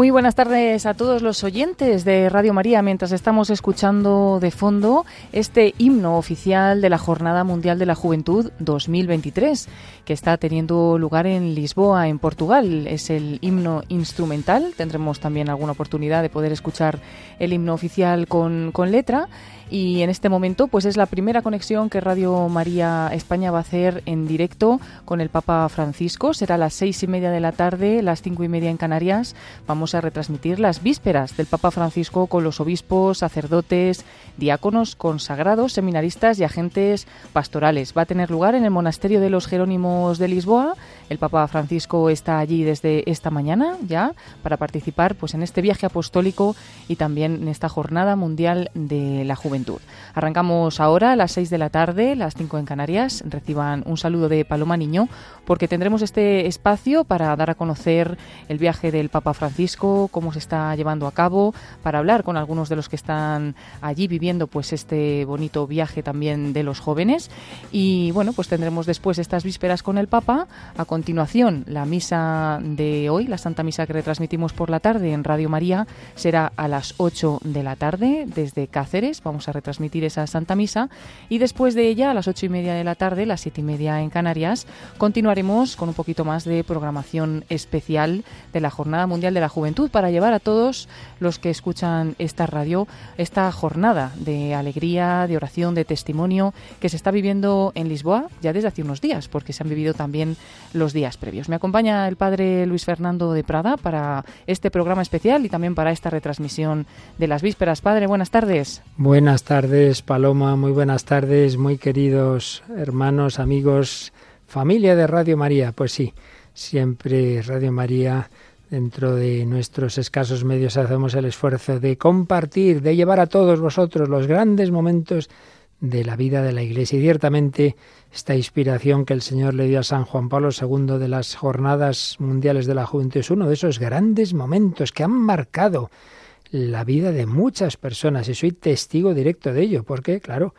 Muy buenas tardes a todos los oyentes de Radio María mientras estamos escuchando de fondo este himno oficial de la Jornada Mundial de la Juventud 2023 que está teniendo lugar en Lisboa, en Portugal. Es el himno instrumental. Tendremos también alguna oportunidad de poder escuchar el himno oficial con, con letra y en este momento pues es la primera conexión que Radio María España va a hacer en directo con el Papa Francisco. Será a las seis y media de la tarde, las cinco y media en Canarias. Vamos a retransmitir las vísperas del Papa Francisco con los obispos, sacerdotes, diáconos, consagrados, seminaristas y agentes pastorales. Va a tener lugar en el Monasterio de los Jerónimos de Lisboa. El Papa Francisco está allí desde esta mañana ya para participar pues en este viaje apostólico y también en esta jornada mundial de la juventud. Arrancamos ahora a las 6 de la tarde, las 5 en Canarias. Reciban un saludo de Paloma Niño porque tendremos este espacio para dar a conocer el viaje del Papa Francisco, cómo se está llevando a cabo, para hablar con algunos de los que están allí viviendo pues este bonito viaje también de los jóvenes. Y bueno, pues tendremos después estas vísperas con el Papa. A la misa de hoy, la Santa Misa que retransmitimos por la tarde en Radio María, será a las 8 de la tarde desde Cáceres. Vamos a retransmitir esa Santa Misa y después de ella, a las ocho y media de la tarde, las siete y media en Canarias, continuaremos con un poquito más de programación especial de la Jornada Mundial de la Juventud para llevar a todos los que escuchan esta radio esta jornada de alegría, de oración, de testimonio que se está viviendo en Lisboa ya desde hace unos días, porque se han vivido también los días previos. Me acompaña el padre Luis Fernando de Prada para este programa especial y también para esta retransmisión de las vísperas. Padre, buenas tardes. Buenas Buenas tardes, Paloma. Muy buenas tardes, muy queridos hermanos, amigos, familia de Radio María. Pues sí, siempre Radio María, dentro de nuestros escasos medios, hacemos el esfuerzo de compartir, de llevar a todos vosotros los grandes momentos de la vida de la Iglesia. Y ciertamente esta inspiración que el Señor le dio a San Juan Pablo II de las Jornadas Mundiales de la Juventud es uno de esos grandes momentos que han marcado la vida de muchas personas y soy testigo directo de ello, porque, claro,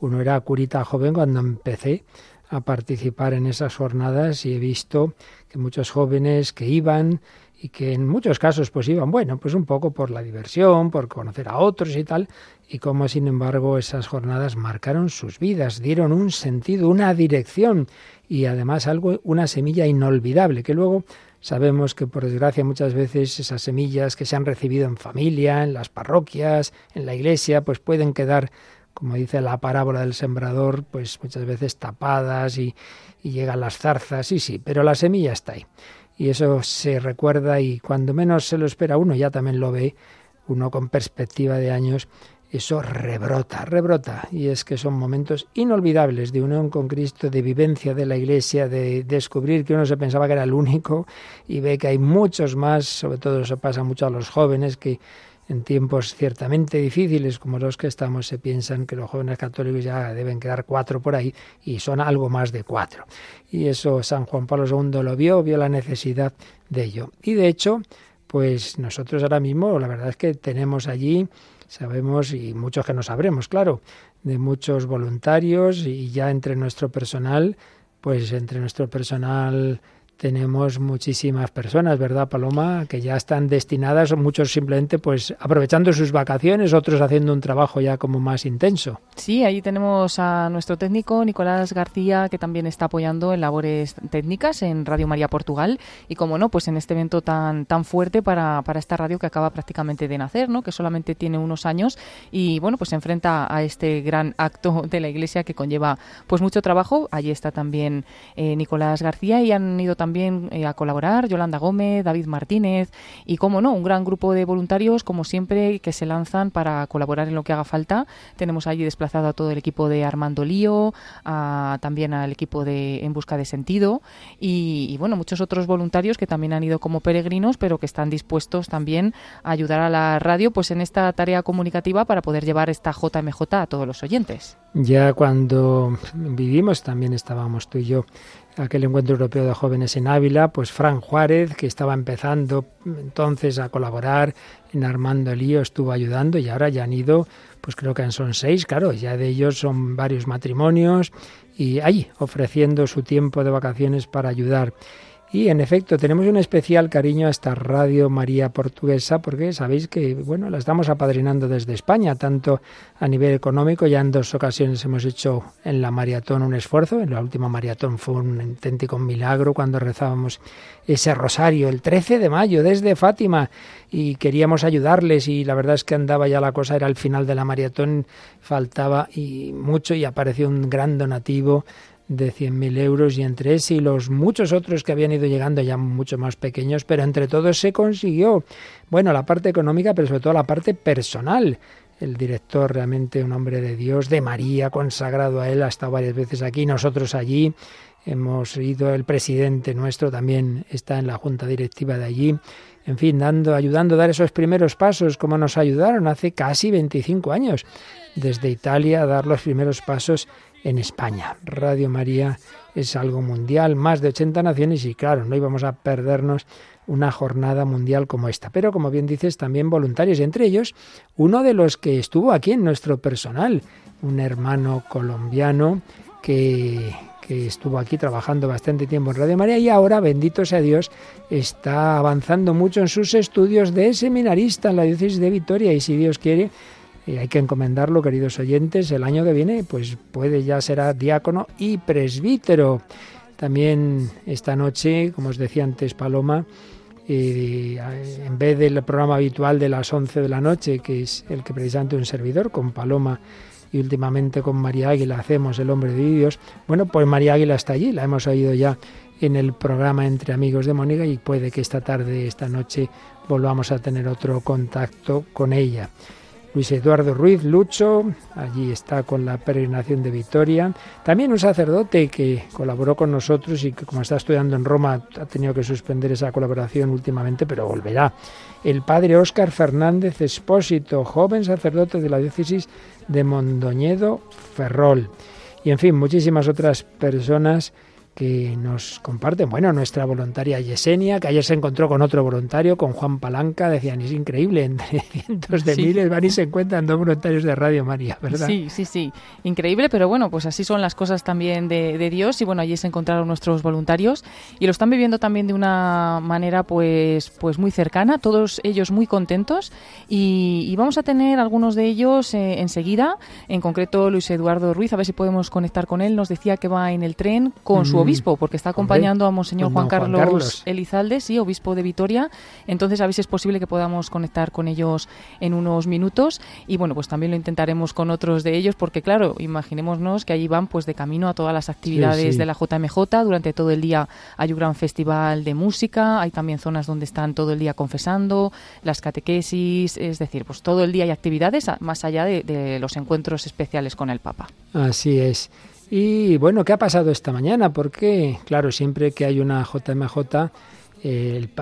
uno era curita joven cuando empecé a participar en esas jornadas y he visto que muchos jóvenes que iban y que en muchos casos pues iban, bueno, pues un poco por la diversión, por conocer a otros y tal, y como sin embargo esas jornadas marcaron sus vidas, dieron un sentido, una dirección y además algo, una semilla inolvidable que luego Sabemos que por desgracia muchas veces esas semillas que se han recibido en familia, en las parroquias, en la iglesia, pues pueden quedar, como dice la parábola del sembrador, pues muchas veces tapadas y, y llegan las zarzas, sí, sí, pero la semilla está ahí. Y eso se recuerda y cuando menos se lo espera uno ya también lo ve, uno con perspectiva de años, eso rebrota, rebrota. Y es que son momentos inolvidables de unión con Cristo, de vivencia de la Iglesia, de descubrir que uno se pensaba que era el único y ve que hay muchos más, sobre todo eso pasa mucho a los jóvenes que en tiempos ciertamente difíciles como los que estamos se piensan que los jóvenes católicos ya deben quedar cuatro por ahí y son algo más de cuatro. Y eso San Juan Pablo II lo vio, vio la necesidad de ello. Y de hecho, pues nosotros ahora mismo la verdad es que tenemos allí Sabemos, y muchos que no sabremos, claro, de muchos voluntarios y ya entre nuestro personal, pues entre nuestro personal tenemos muchísimas personas, ¿verdad, Paloma? Que ya están destinadas, muchos simplemente pues aprovechando sus vacaciones, otros haciendo un trabajo ya como más intenso. Sí, ahí tenemos a nuestro técnico Nicolás García, que también está apoyando en labores técnicas en Radio María Portugal y como no, pues en este evento tan tan fuerte para, para esta radio que acaba prácticamente de nacer, ¿no? Que solamente tiene unos años y bueno, pues se enfrenta a este gran acto de la Iglesia que conlleva pues mucho trabajo. Allí está también eh, Nicolás García y han ido también también eh, a colaborar Yolanda Gómez, David Martínez y, como no, un gran grupo de voluntarios, como siempre, que se lanzan para colaborar en lo que haga falta. Tenemos allí desplazado a todo el equipo de Armando Lío, también al equipo de En Busca de Sentido y, bueno, muchos otros voluntarios que también han ido como peregrinos, pero que están dispuestos también a ayudar a la radio pues en esta tarea comunicativa para poder llevar esta JMJ a todos los oyentes. Ya cuando vivimos también estábamos tú y yo aquel encuentro europeo de jóvenes en Ávila, pues Fran Juárez, que estaba empezando entonces a colaborar en Armando Lío, estuvo ayudando y ahora ya han ido, pues creo que son seis, claro, ya de ellos son varios matrimonios y allí ofreciendo su tiempo de vacaciones para ayudar. Y en efecto, tenemos un especial cariño a esta Radio María Portuguesa porque sabéis que, bueno, la estamos apadrinando desde España, tanto a nivel económico, ya en dos ocasiones hemos hecho en la maratón un esfuerzo, en la última maratón fue un auténtico milagro cuando rezábamos ese rosario el 13 de mayo desde Fátima. Y queríamos ayudarles y la verdad es que andaba ya la cosa, era el final de la maratón, faltaba y mucho y apareció un gran donativo de 100.000 euros y entre ese y los muchos otros que habían ido llegando ya mucho más pequeños, pero entre todos se consiguió, bueno, la parte económica, pero sobre todo la parte personal. El director realmente un hombre de Dios, de María, consagrado a él, ha estado varias veces aquí, nosotros allí, hemos ido, el presidente nuestro también está en la junta directiva de allí, en fin, dando, ayudando a dar esos primeros pasos, como nos ayudaron hace casi 25 años, desde Italia a dar los primeros pasos en España. Radio María es algo mundial, más de 80 naciones y claro, no íbamos a perdernos una jornada mundial como esta. Pero como bien dices, también voluntarios, entre ellos uno de los que estuvo aquí en nuestro personal, un hermano colombiano que, que estuvo aquí trabajando bastante tiempo en Radio María y ahora, bendito sea Dios, está avanzando mucho en sus estudios de seminarista en la diócesis de Vitoria y si Dios quiere, y hay que encomendarlo, queridos oyentes, el año que viene, pues puede ya será diácono y presbítero. También esta noche, como os decía antes Paloma, eh, en vez del programa habitual de las 11 de la noche, que es el que precisamente un servidor con Paloma y últimamente con María Águila hacemos El hombre de Dios, bueno, pues María Águila está allí, la hemos oído ya en el programa Entre Amigos de Mónica y puede que esta tarde, esta noche, volvamos a tener otro contacto con ella. Luis Eduardo Ruiz Lucho, allí está con la peregrinación de Vitoria. También un sacerdote que colaboró con nosotros y que como está estudiando en Roma ha tenido que suspender esa colaboración últimamente, pero volverá. El padre Óscar Fernández Espósito, joven sacerdote de la diócesis de Mondoñedo Ferrol. Y en fin, muchísimas otras personas que nos comparten. Bueno, nuestra voluntaria Yesenia, que ayer se encontró con otro voluntario, con Juan Palanca, decían, es increíble, entre cientos de miles van y se encuentran dos voluntarios de Radio María, ¿verdad? Sí, sí, sí, increíble, pero bueno, pues así son las cosas también de, Dios y bueno, allí se encontraron nuestros voluntarios y lo están viviendo también de una manera pues, pues muy cercana, todos ellos muy contentos y, vamos a tener algunos de ellos eh, enseguida, en concreto Luis Eduardo Ruiz, a ver si podemos conectar con él, nos decía que va en el tren con su obispo, porque está acompañando a Monseñor Juan Carlos, Elizalde, sí, obispo de Vitoria. Entonces, a ver si es posible que podamos conectar con ellos en unos minutos. Y bueno, pues también lo intentaremos con otros de ellos, porque claro, imaginémonos que allí van pues de camino a todas las actividades de la JMJ. Durante todo el día hay un gran festival de música, hay también zonas donde están todo el día confesando, las catequesis, es decir, pues todo el día hay actividades más allá de los encuentros especiales con el Papa. Así es. Y bueno, ¿qué ha pasado esta mañana? Porque, claro, siempre que hay una JMJ,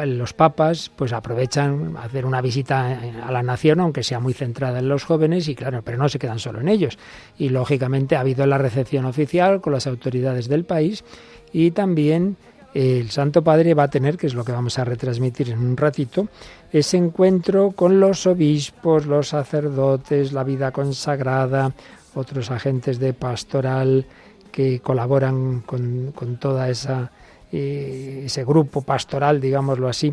los papas pues aprovechan hacer una visita a la nación, aunque sea muy centrada en los jóvenes, y claro, pero no se quedan solo en ellos. Y lógicamente ha habido la recepción oficial con las autoridades del país y también el Santo Padre va a tener, que es lo que vamos a retransmitir en un ratito, ese encuentro con los obispos, los sacerdotes, la vida consagrada, otros agentes de pastoral que colaboran con, con toda esa eh, ese grupo pastoral, digámoslo así,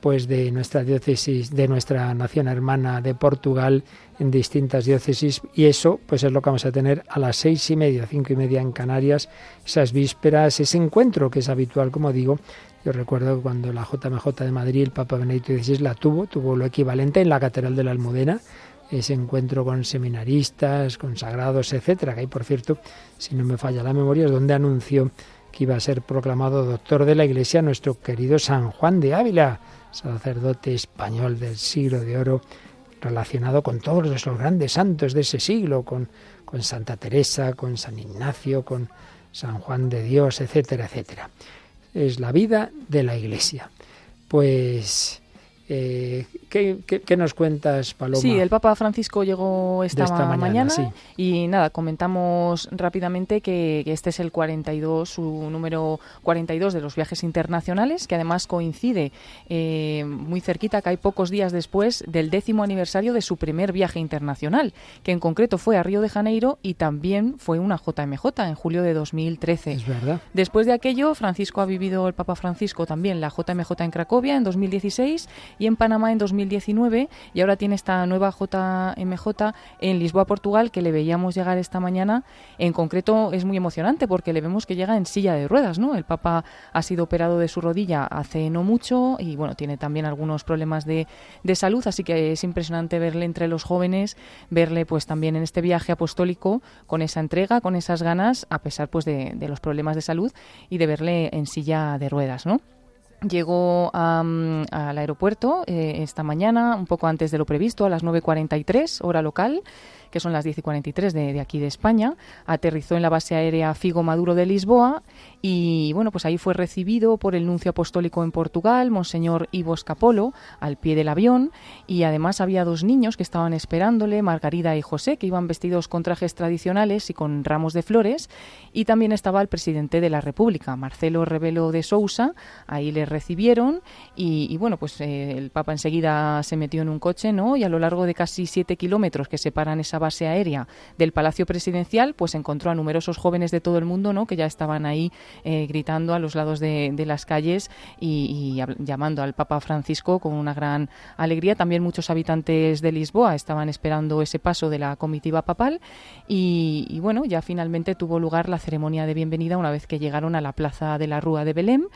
pues de nuestra diócesis, de nuestra nación hermana de Portugal en distintas diócesis y eso pues es lo que vamos a tener a las seis y media, cinco y media en Canarias, esas vísperas, ese encuentro que es habitual, como digo. Yo recuerdo cuando la JMJ de Madrid, el Papa Benedicto XVI la tuvo, tuvo lo equivalente en la Catedral de la Almudena, ese encuentro con seminaristas, consagrados, etcétera, que ahí, por cierto, si no me falla la memoria, es donde anunció que iba a ser proclamado doctor de la Iglesia nuestro querido San Juan de Ávila, sacerdote español del siglo de oro, relacionado con todos los grandes santos de ese siglo, con, con Santa Teresa, con San Ignacio, con San Juan de Dios, etcétera, etcétera. Es la vida de la Iglesia. Pues Eh, ¿qué, qué, nos cuentas, Paloma? Sí, el Papa Francisco llegó esta, mañana, y nada, comentamos rápidamente que, este es el 42, su número 42 de los viajes internacionales, que además coincide eh, muy cerquita, que hay pocos días después del décimo aniversario de su primer viaje internacional, que en concreto fue a Río de Janeiro y también fue una JMJ en julio de 2013. Es verdad. Después de aquello, Francisco ha vivido, el Papa Francisco también, la JMJ en Cracovia en 2016 y en Panamá en 2019 y ahora tiene esta nueva JMJ en Lisboa, Portugal, que le veíamos llegar esta mañana. En concreto es muy emocionante porque le vemos que llega en silla de ruedas, ¿no? El Papa ha sido operado de su rodilla hace no mucho y bueno, tiene también algunos problemas de, de salud, así que es impresionante verle entre los jóvenes, verle pues también en este viaje apostólico con esa entrega, con esas ganas, a pesar pues de, de los problemas de salud y de verle en silla de ruedas, ¿no? Llegó al aeropuerto eh, esta mañana, un poco antes de lo previsto, a las 9.43, hora local que son las 10 y 43 de, de aquí de España. Aterrizó en la base aérea Figo Maduro de Lisboa y bueno, pues ahí fue recibido por el nuncio apostólico en Portugal, Monseñor Ivo Scapolo, al pie del avión y además había dos niños que estaban esperándole, Margarida y José, que iban vestidos con trajes tradicionales y con ramos de flores y también estaba el presidente de la República, Marcelo Rebelo de Sousa, ahí le recibieron y, bueno, pues eh, el Papa enseguida se metió en un coche, ¿no? Y a lo largo de casi siete kilómetros que separan esa base aérea del Palacio Presidencial, pues encontró a numerosos jóvenes de todo el mundo, ¿no? Que ya estaban ahí eh, gritando a los lados de, las calles y, llamando al Papa Francisco con una gran alegría. También muchos habitantes de Lisboa estaban esperando ese paso de la comitiva papal y, y bueno, ya finalmente tuvo lugar la ceremonia de bienvenida una vez que llegaron a la plaza de la Rúa de Belém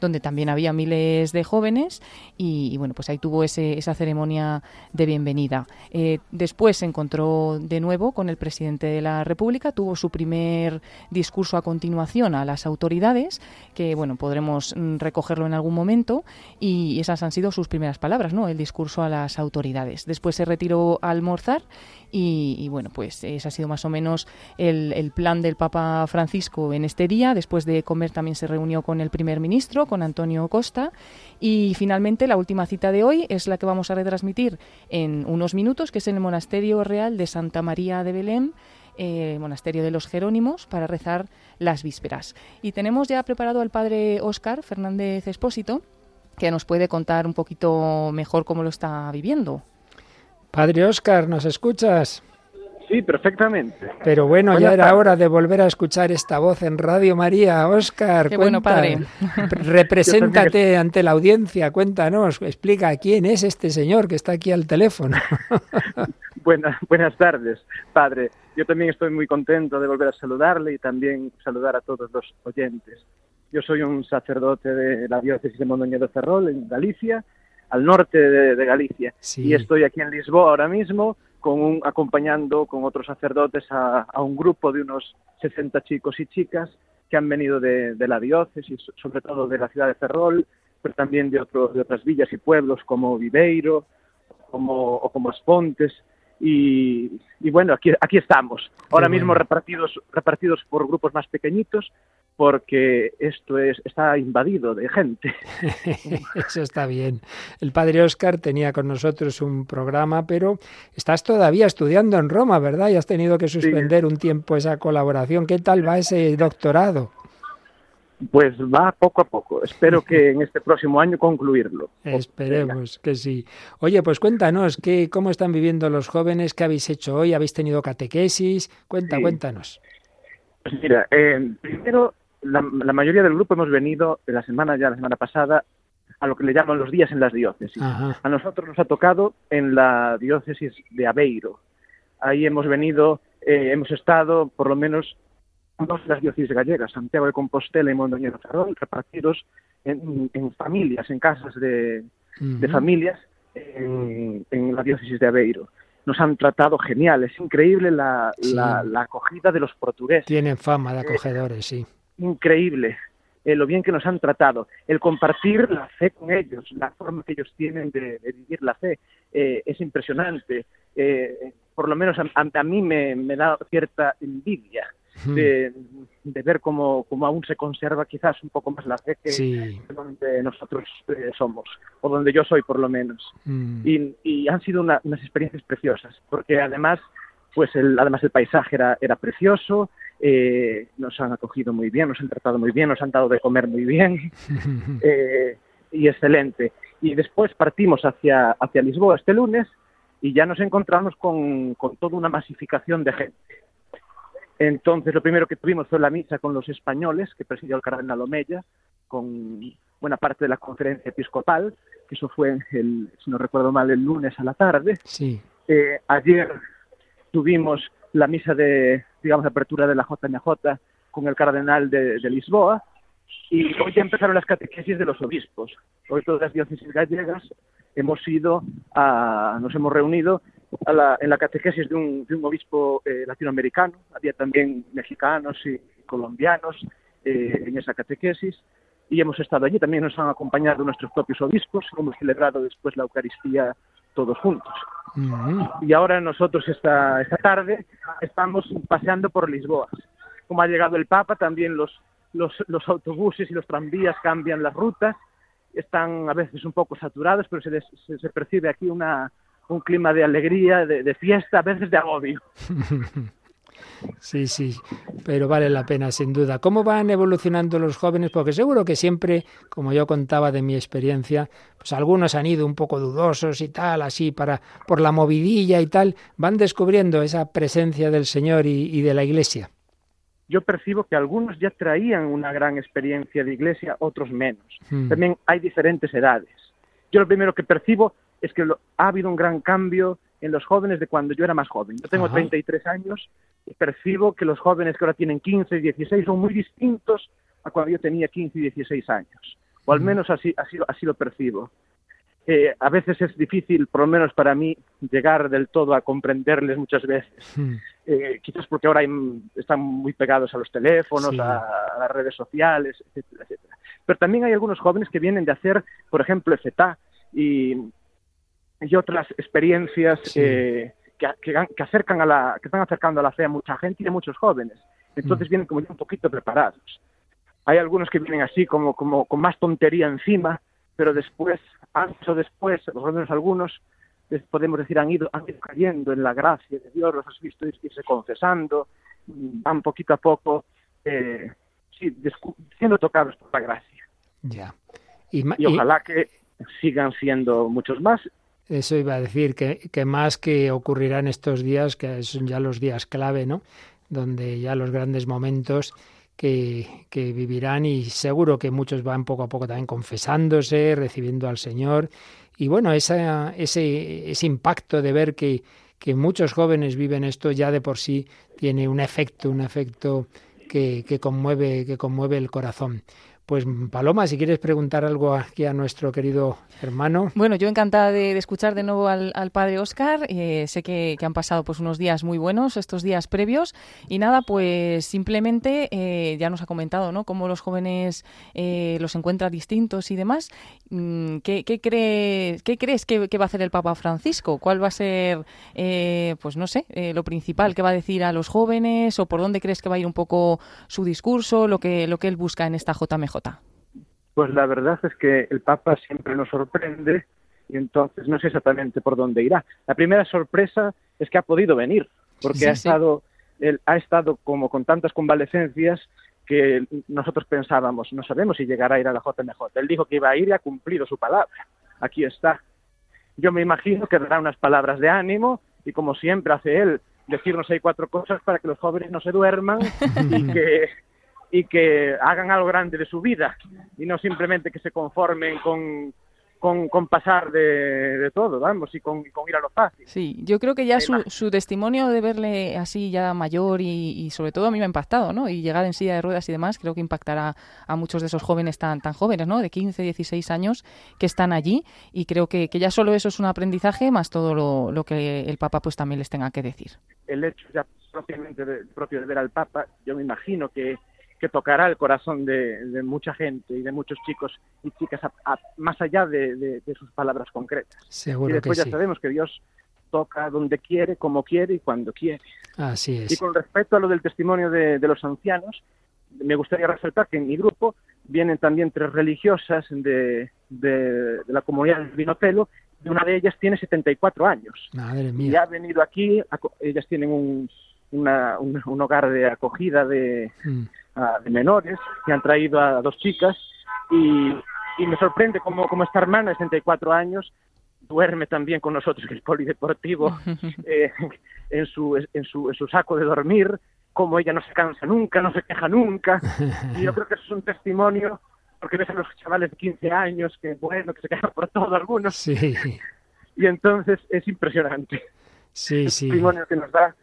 donde también había miles de jóvenes y, bueno, pues ahí tuvo ese, esa ceremonia de bienvenida. Eh, después se encontró de nuevo con el presidente de la República, tuvo su primer discurso a continuación a las autoridades, que bueno, podremos mm, recogerlo en algún momento y esas han sido sus primeras palabras, ¿no? El discurso a las autoridades. Después se retiró a almorzar y, bueno, pues ese ha sido más o menos el, el, plan del Papa Francisco en este día. Después de comer también se reunió con el primer ministro, con Antonio Costa. Y finalmente la última cita de hoy es la que vamos a retransmitir en unos minutos, que es en el Monasterio Real de Santa María de Belén. Eh, monasterio de los Jerónimos para rezar las vísperas. Y tenemos ya preparado al padre Óscar Fernández Espósito, que nos puede contar un poquito mejor cómo lo está viviendo. Padre Oscar, ¿nos escuchas? Sí, perfectamente. Pero bueno, ya era hora de volver a escuchar esta voz en Radio María. Oscar, Qué bueno, padre. represéntate ante la audiencia, cuéntanos, explica quién es este señor que está aquí al teléfono. buenas, buenas tardes, padre. Yo también estoy muy contento de volver a saludarle y también saludar a todos los oyentes. Yo soy un sacerdote de la diócesis de Mondoñedo Ferrol, en Galicia, al norte de, Galicia. Y estoy aquí en Lisboa ahora mismo con un, acompañando con otros sacerdotes a, un grupo de unos 60 chicos y chicas que han venido de, la diócesis, sobre todo de la ciudad de Ferrol, pero también de, de otras villas y pueblos como Viveiro como, o como Aspontes. Y, y bueno, aquí, aquí estamos, ahora mismo repartidos, repartidos por grupos más pequeñitos, porque esto es, está invadido de gente. Eso está bien. El padre Oscar tenía con nosotros un programa, pero estás todavía estudiando en Roma, ¿verdad? Y has tenido que suspender un tiempo esa colaboración. ¿Qué tal va ese doctorado? Pues va poco a poco. Espero que en este próximo año concluirlo. Esperemos que sí. Oye, pues cuéntanos, ¿qué, ¿cómo están viviendo los jóvenes? ¿Qué habéis hecho hoy? ¿Habéis tenido catequesis? Cuenta, cuéntanos. Pues mira, eh, primero la, mayoría del grupo hemos venido de la semana ya la semana pasada a lo que le llaman los días en las diócesis. A nosotros nos ha tocado en la diócesis de Aveiro. Ahí hemos venido, eh, hemos estado por lo menos dos de las diócesis gallegas, Santiago de Compostela y Mondoñedo Ferrol, repartidos en, familias, en casas de, familias en, la diócesis de Aveiro nos han tratado genial. Es increíble la, acogida de los portugueses. Tienen fama de acogedores, sí increíble eh, lo bien que nos han tratado, el compartir la fe con ellos, la forma que ellos tienen de, vivir la fe, eh, es impresionante. Eh, por lo menos a, mí me, da cierta envidia de, de ver cómo, cómo, aún se conserva quizás un poco más la fe que donde nosotros eh, somos, o donde yo soy por lo menos. Mm. Y, y, han sido unas experiencias preciosas, porque además, pues el, además el paisaje era, era precioso, eh, nos han acogido muy bien, nos han tratado muy bien, nos han dado de comer muy bien eh, y excelente. Y después partimos hacia, hacia Lisboa este lunes y ya nos encontramos con, con toda una masificación de gente. Entonces, lo primero que tuvimos fue la misa con los españoles, que presidió el cardenal Omeya, con buena parte de la conferencia episcopal, que eso fue, el, si no recuerdo mal, el lunes a la tarde. Sí. Eh, ayer tuvimos la misa de, digamos, apertura de la JMJ con el cardenal de, Lisboa y hoy ya empezaron las catequesis de los obispos. Hoy todas las diócesis gallegas hemos ido a, nos hemos reunido en la catequesis de un, de un obispo eh, latinoamericano, había también mexicanos y colombianos eh, en esa catequesis y hemos estado allí, también nos han acompañado nuestros propios obispos, hemos celebrado después la Eucaristía todos juntos. Y ahora nosotros esta, esta tarde estamos paseando por Lisboa. Como ha llegado el Papa, también los, los, los autobuses y los tranvías cambian las rutas. Están a veces un poco saturados, pero se, se, se percibe aquí una, un clima de alegría, de, de fiesta, a veces de agobio. Sí, sí, pero vale la pena, sin duda. ¿Cómo van evolucionando los jóvenes? Porque seguro que siempre, como yo contaba de mi experiencia, pues algunos han ido un poco dudosos y tal, así, para por la movidilla y tal, van descubriendo esa presencia del Señor y, de la Iglesia. Yo percibo que algunos ya traían una gran experiencia de Iglesia, otros menos. Hmm. También hay diferentes edades. Yo lo primero que percibo es que ha habido un gran cambio en los jóvenes de cuando yo era más joven. Yo tengo 33 años percibo que los jóvenes que ahora tienen 15 y 16 son muy distintos a cuando yo tenía 15 y 16 años. O al menos así, así, así lo percibo. Eh, a veces es difícil, por lo menos para mí, llegar del todo a comprenderles muchas veces. Eh, quizás porque ahora están muy pegados a los teléfonos, a, las redes sociales, etcétera, etcétera. Pero también hay algunos jóvenes que vienen de hacer, por ejemplo, FETA y, y otras experiencias que, que, acercan a la, que están acercando a la fe a mucha gente y a muchos jóvenes. Entonces mm. vienen como ya un poquito preparados. Hay algunos que vienen así como, como con más tontería encima, pero después, antes o después, por menos algunos, podemos decir, han ido, han ido cayendo en la gracia de Dios, los has visto irse confesando, van poquito a poco, eh, sí, siendo tocados por la gracia. Ya. Y, y ojalá que sigan siendo muchos más eso iba a decir, que, más que ocurrirá en estos días, que son ya los días clave, ¿no? Donde ya los grandes momentos que, que, vivirán y seguro que muchos van poco a poco también confesándose, recibiendo al Señor. Y bueno, ese, ese impacto de ver que, muchos jóvenes viven esto ya de por sí tiene un efecto, un efecto que, conmueve, que conmueve el corazón. Pues Paloma, si quieres preguntar algo aquí a nuestro querido hermano. Bueno, yo encantada de, escuchar de nuevo al, padre Oscar. Eh, sé que, han pasado pues unos días muy buenos, estos días previos. Y nada, pues simplemente eh, ya nos ha comentado, ¿no? Cómo los jóvenes eh, los encuentra distintos y demás. Mm, ¿Qué, qué, qué crees que, va a hacer el Papa Francisco? ¿Cuál va a ser, pues no sé, lo principal que va a decir a los jóvenes o por dónde crees que va a ir un poco su discurso, lo que, lo que él busca en esta JMJ? Pues la verdad es que el Papa siempre nos sorprende y entonces no sé exactamente por dónde irá. La primera sorpresa es que ha podido venir, porque ha estado él ha estado como con tantas convalecencias que nosotros pensábamos, no sabemos si llegará a ir a la JMJ. Él dijo que iba a ir y ha cumplido su palabra. Aquí está. Yo me imagino que dará unas palabras de ánimo y como siempre hace él, decirnos hay cuatro cosas para que los jóvenes no se duerman y que y que hagan algo grande de su vida y no simplemente que se conformen con, con, pasar de, todo, vamos, y con, ir a lo fácil. Sí, yo creo que ya su, su, testimonio de verle así ya mayor y, sobre todo a mí me ha impactado, ¿no? Y llegar en silla de ruedas y demás, creo que impactará a muchos de esos jóvenes tan, tan jóvenes, ¿no? De 15, 16 años que están allí y creo que, que ya solo eso es un aprendizaje más todo lo, lo, que el Papa pues también les tenga que decir. El hecho ya propiamente propio de ver al Papa, yo me imagino que que tocará el corazón de, mucha gente y de muchos chicos y chicas más allá de, sus palabras concretas. Seguro y después ya sabemos que Dios toca donde quiere, como quiere y cuando quiere. Así es. Y con respecto a lo del testimonio de, los ancianos, me gustaría resaltar que en mi grupo vienen también tres religiosas de, la comunidad del Vinopelo, y una de ellas tiene 74 años. Madre mía. Y ha venido aquí, ellas tienen un, un, hogar de acogida de, mm. De menores, que han traído a dos chicas, y, y me sorprende cómo, cómo esta hermana de 64 años duerme también con nosotros en el polideportivo, eh, en, su, en, su, en su saco de dormir, como ella no se cansa nunca, no se queja nunca. Y yo creo que eso es un testimonio, porque ves a los chavales de 15 años que, bueno, que se quejan por todo algunos. Sí. Y entonces es impresionante. Sí, el sí. testimonio que nos da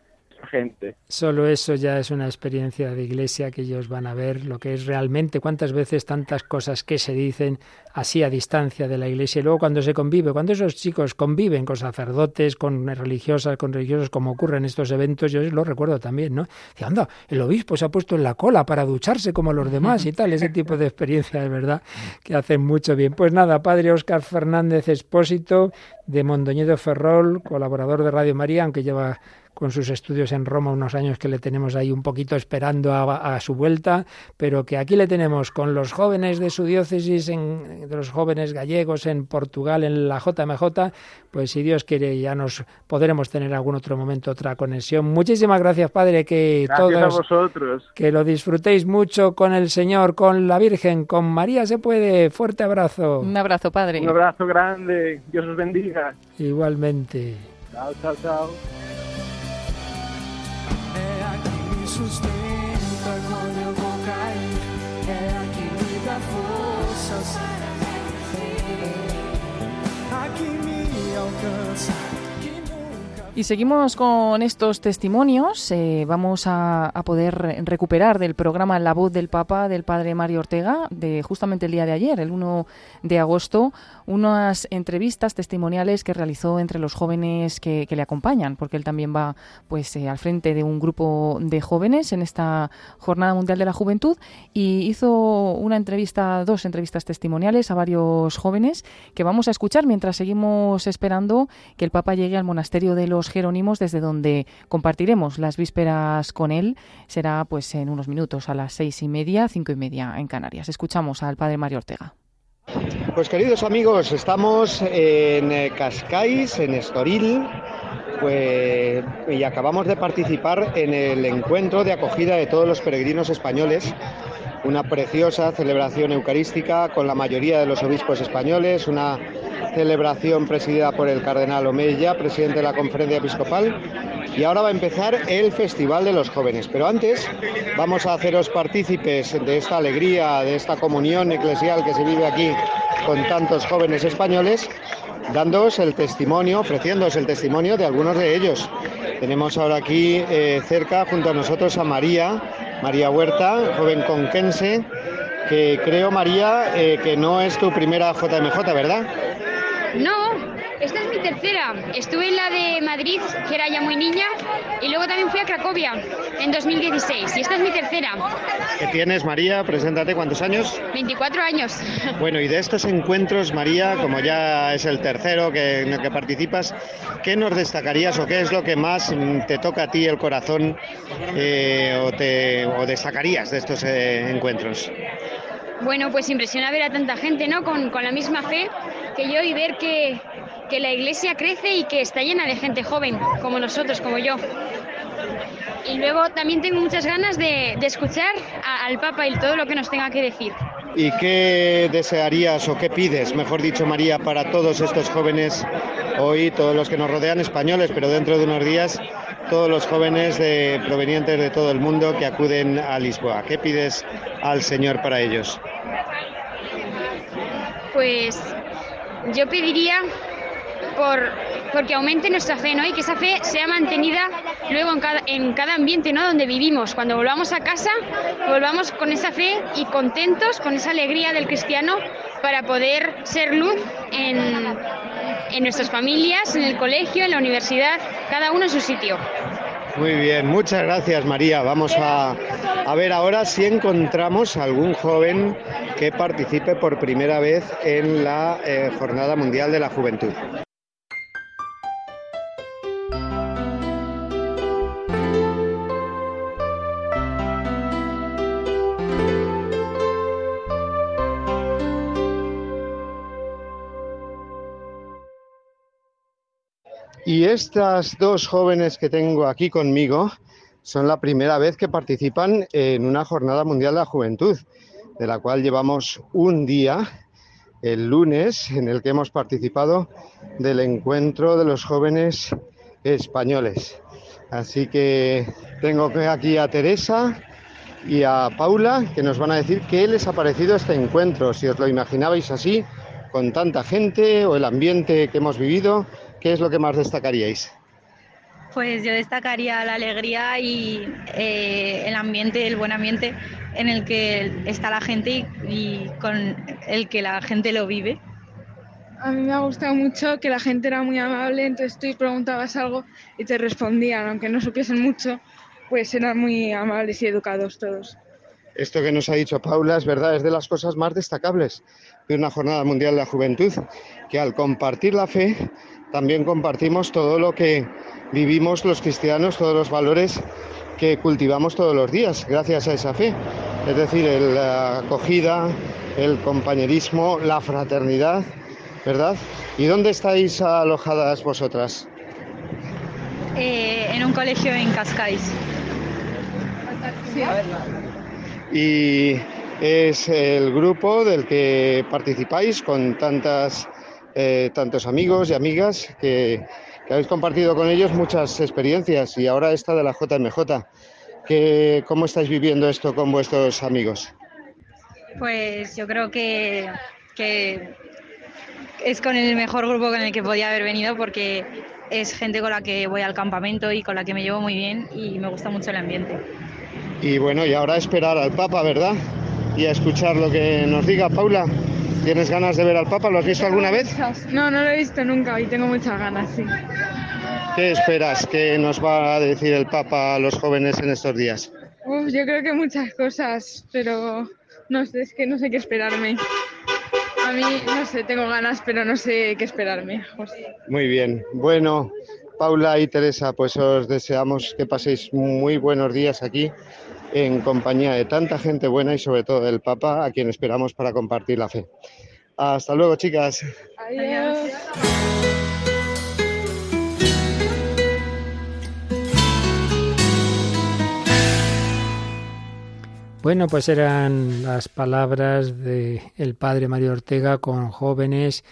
gente. Solo eso ya es una experiencia de iglesia que ellos van a ver lo que es realmente, cuántas veces tantas cosas que se dicen así a distancia de la iglesia y luego cuando se convive, cuando esos chicos conviven con sacerdotes, con religiosas, con religiosos, como ocurre en estos eventos, yo lo recuerdo también, ¿no? Dice, anda, el obispo se ha puesto en la cola para ducharse como los demás y tal, ese tipo de experiencias, es verdad, que hacen mucho bien. Pues nada, padre Óscar Fernández Expósito, de Mondoñedo Ferrol, colaborador de Radio María, aunque lleva con sus estudios en Roma unos años que le tenemos ahí un poquito esperando a, su vuelta, pero que aquí le tenemos con los jóvenes de su diócesis, en, de los jóvenes gallegos en Portugal, en la JMJ, pues si Dios quiere ya nos podremos tener algún otro momento otra conexión. Muchísimas gracias, Padre, que todos que lo disfrutéis mucho con el Señor, con la Virgen, con María se puede. Fuerte abrazo. Un abrazo, Padre. Un abrazo grande. Dios os bendiga. Igualmente. Chao, chao, chao. consciousness. Y seguimos con estos testimonios. Eh, vamos a, poder recuperar del programa La voz del Papa del padre Mario Ortega, de justamente el día de ayer, el 1 de agosto, unas entrevistas testimoniales que realizó entre los jóvenes que, le acompañan, porque él también va pues eh, al frente de un grupo de jóvenes en esta Jornada Mundial de la Juventud y hizo una entrevista, dos entrevistas testimoniales a varios jóvenes que vamos a escuchar mientras seguimos esperando que el Papa llegue al monasterio de los Jerónimos, desde donde compartiremos las vísperas con él. Será pues en unos minutos, a las seis y media, cinco y media en Canarias. Escuchamos al padre Mario Ortega. Pues queridos amigos, estamos en eh, Cascais, en Estoril, pues, y acabamos de participar en el encuentro de acogida de todos los peregrinos españoles una preciosa celebración eucarística con la mayoría de los obispos españoles, una celebración presidida por el cardenal Omeya, presidente de la conferencia episcopal, y ahora va a empezar el Festival de los Jóvenes. Pero antes vamos a haceros partícipes de esta alegría, de esta comunión eclesial que se vive aquí con tantos jóvenes españoles, dándoos el testimonio, ofreciéndoos el testimonio de algunos de ellos. Tenemos ahora aquí eh, cerca junto a nosotros a María, María Huerta, joven conquense, que creo, María, eh, que no es tu primera JMJ, ¿verdad? No, esta es mi tercera. Estuve en la de Madrid, que era ya muy niña, y luego también fui a Cracovia en 2016. Y esta es mi tercera. ¿Qué tienes, María? Preséntate, ¿cuántos años? 24 años. Bueno, y de estos encuentros, María, como ya es el tercero que, en el que participas, ¿qué nos destacarías o qué es lo que más te toca a ti el corazón eh, o, te, o destacarías de estos eh, encuentros? Bueno, pues impresiona ver a tanta gente, ¿no? Con, con la misma fe que yo y ver que, que la iglesia crece y que está llena de gente joven, como nosotros, como yo. Y luego también tengo muchas ganas de, escuchar al Papa y todo lo que nos tenga que decir. ¿Y qué desearías o qué pides, mejor dicho, María, para todos estos jóvenes hoy, todos los que nos rodean españoles, pero dentro de unos días, todos los jóvenes de, provenientes de todo el mundo que acuden a Lisboa? ¿Qué pides al Señor para ellos? Pues yo pediría por porque aumente nuestra fe, ¿no? Y que esa fe sea mantenida luego en cada, en cada ambiente, ¿no? Donde vivimos. Cuando volvamos a casa, volvamos con esa fe y contentos, con esa alegría del cristiano para poder ser luz en, en nuestras familias, en el colegio, en la universidad, cada uno en su sitio. Muy bien, muchas gracias María. Vamos a, a, ver ahora si encontramos algún joven que participe por primera vez en la eh, Jornada Mundial de la Juventud. Estas dos jóvenes que tengo aquí conmigo son la primera vez que participan en una Jornada Mundial de la Juventud, de la cual llevamos un día, el lunes, en el que hemos participado del encuentro de los jóvenes españoles. Así que tengo aquí a Teresa y a Paula que nos van a decir qué les ha parecido este encuentro, si os lo imaginabais así, con tanta gente o el ambiente que hemos vivido ¿Qué es lo que más destacaríais? Pues yo destacaría la alegría y eh, el ambiente, el buen ambiente en el que está la gente y, con el que la gente lo vive. A mí me ha gustado mucho que la gente era muy amable, entonces tú preguntabas algo y te respondían, aunque no supiesen mucho, pues eran muy amables y educados todos. Esto que nos ha dicho Paula es verdad, es de las cosas más destacables de una Jornada Mundial de la Juventud, que al compartir la fe también compartimos todo lo que vivimos los cristianos, todos los valores que cultivamos todos los días gracias a esa fe. Es decir, la acogida, el compañerismo, la fraternidad, ¿verdad? ¿Y dónde estáis alojadas vosotras? Eh, en un colegio en Cascais. Y es el grupo del que participáis con tantas eh, tantos amigos y amigas que, habéis compartido con ellos muchas experiencias y ahora esta de la JMJ. ¿Qué, ¿Cómo estáis viviendo esto con vuestros amigos? Pues yo creo que, es con el mejor grupo con el que podía haber venido porque es gente con la que voy al campamento y con la que me llevo muy bien y me gusta mucho el ambiente. Y bueno, y ahora esperar al Papa, ¿verdad? Y a escuchar lo que nos diga Paula. ¿Tienes ganas de ver al Papa? ¿Lo has visto alguna vez? No, no lo he visto nunca y tengo muchas ganas, sí. ¿Qué esperas que nos va a decir el Papa a los jóvenes en estos días? yo creo que muchas cosas, pero no sé, es que no sé qué esperarme. A mí, no sé, tengo ganas, pero no sé qué esperarme. Muy bien. Bueno, Paula y Teresa, pues os deseamos que paséis muy buenos días aquí en compañía de tanta gente buena y sobre todo del Papa, a quien esperamos para compartir la fe. Hasta luego, chicas. Adiós. Bueno, pues eran las palabras del el padre Mario Ortega con jóvenes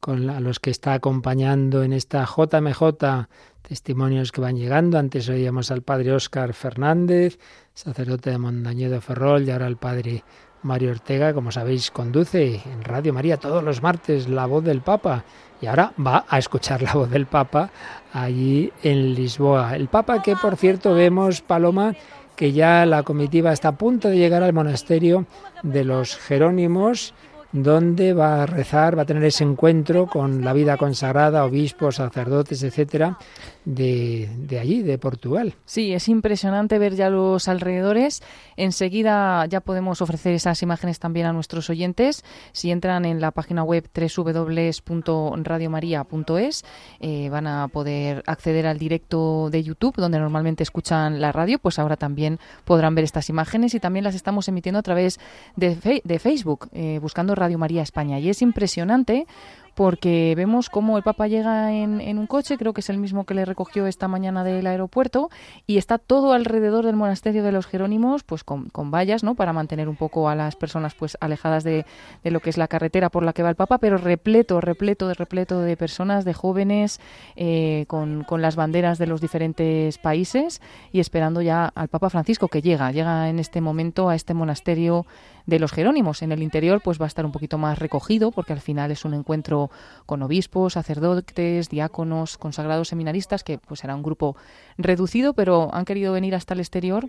con a los que está acompañando en esta JMJ testimonios que van llegando. Antes oíamos al padre Óscar Fernández, sacerdote de Mondañedo Ferrol, y ahora al padre Mario Ortega, como sabéis, conduce en Radio María todos los martes la voz del Papa. Y ahora va a escuchar la voz del Papa allí en Lisboa. El Papa que, por cierto, vemos, Paloma, que ya la comitiva está a punto de llegar al monasterio de los Jerónimos donde va a rezar, va a tener ese encuentro con la vida consagrada, obispos, sacerdotes, etcétera, de, de, allí, de Portugal. Sí, es impresionante ver ya los alrededores. Enseguida ya podemos ofrecer esas imágenes también a nuestros oyentes. Si entran en la página web www.radiomaria.es eh, van a poder acceder al directo de YouTube, donde normalmente escuchan la radio, pues ahora también podrán ver estas imágenes y también las estamos emitiendo a través de, de Facebook, eh, buscando Radio María España. Y es impresionante porque vemos cómo el Papa llega en, un coche, creo que es el mismo que le recogió esta mañana del aeropuerto, y está todo alrededor del monasterio de los Jerónimos, pues con, vallas, ¿no? Para mantener un poco a las personas pues alejadas de, lo que es la carretera por la que va el Papa, pero repleto, repleto, de repleto de personas, de jóvenes, eh, con, con las banderas de los diferentes países y esperando ya al Papa Francisco que llega, llega en este momento a este monasterio de los Jerónimos. En el interior pues va a estar un poquito más recogido porque al final es un encuentro con obispos, sacerdotes, diáconos, consagrados seminaristas, que pues será un grupo reducido, pero han querido venir hasta el exterior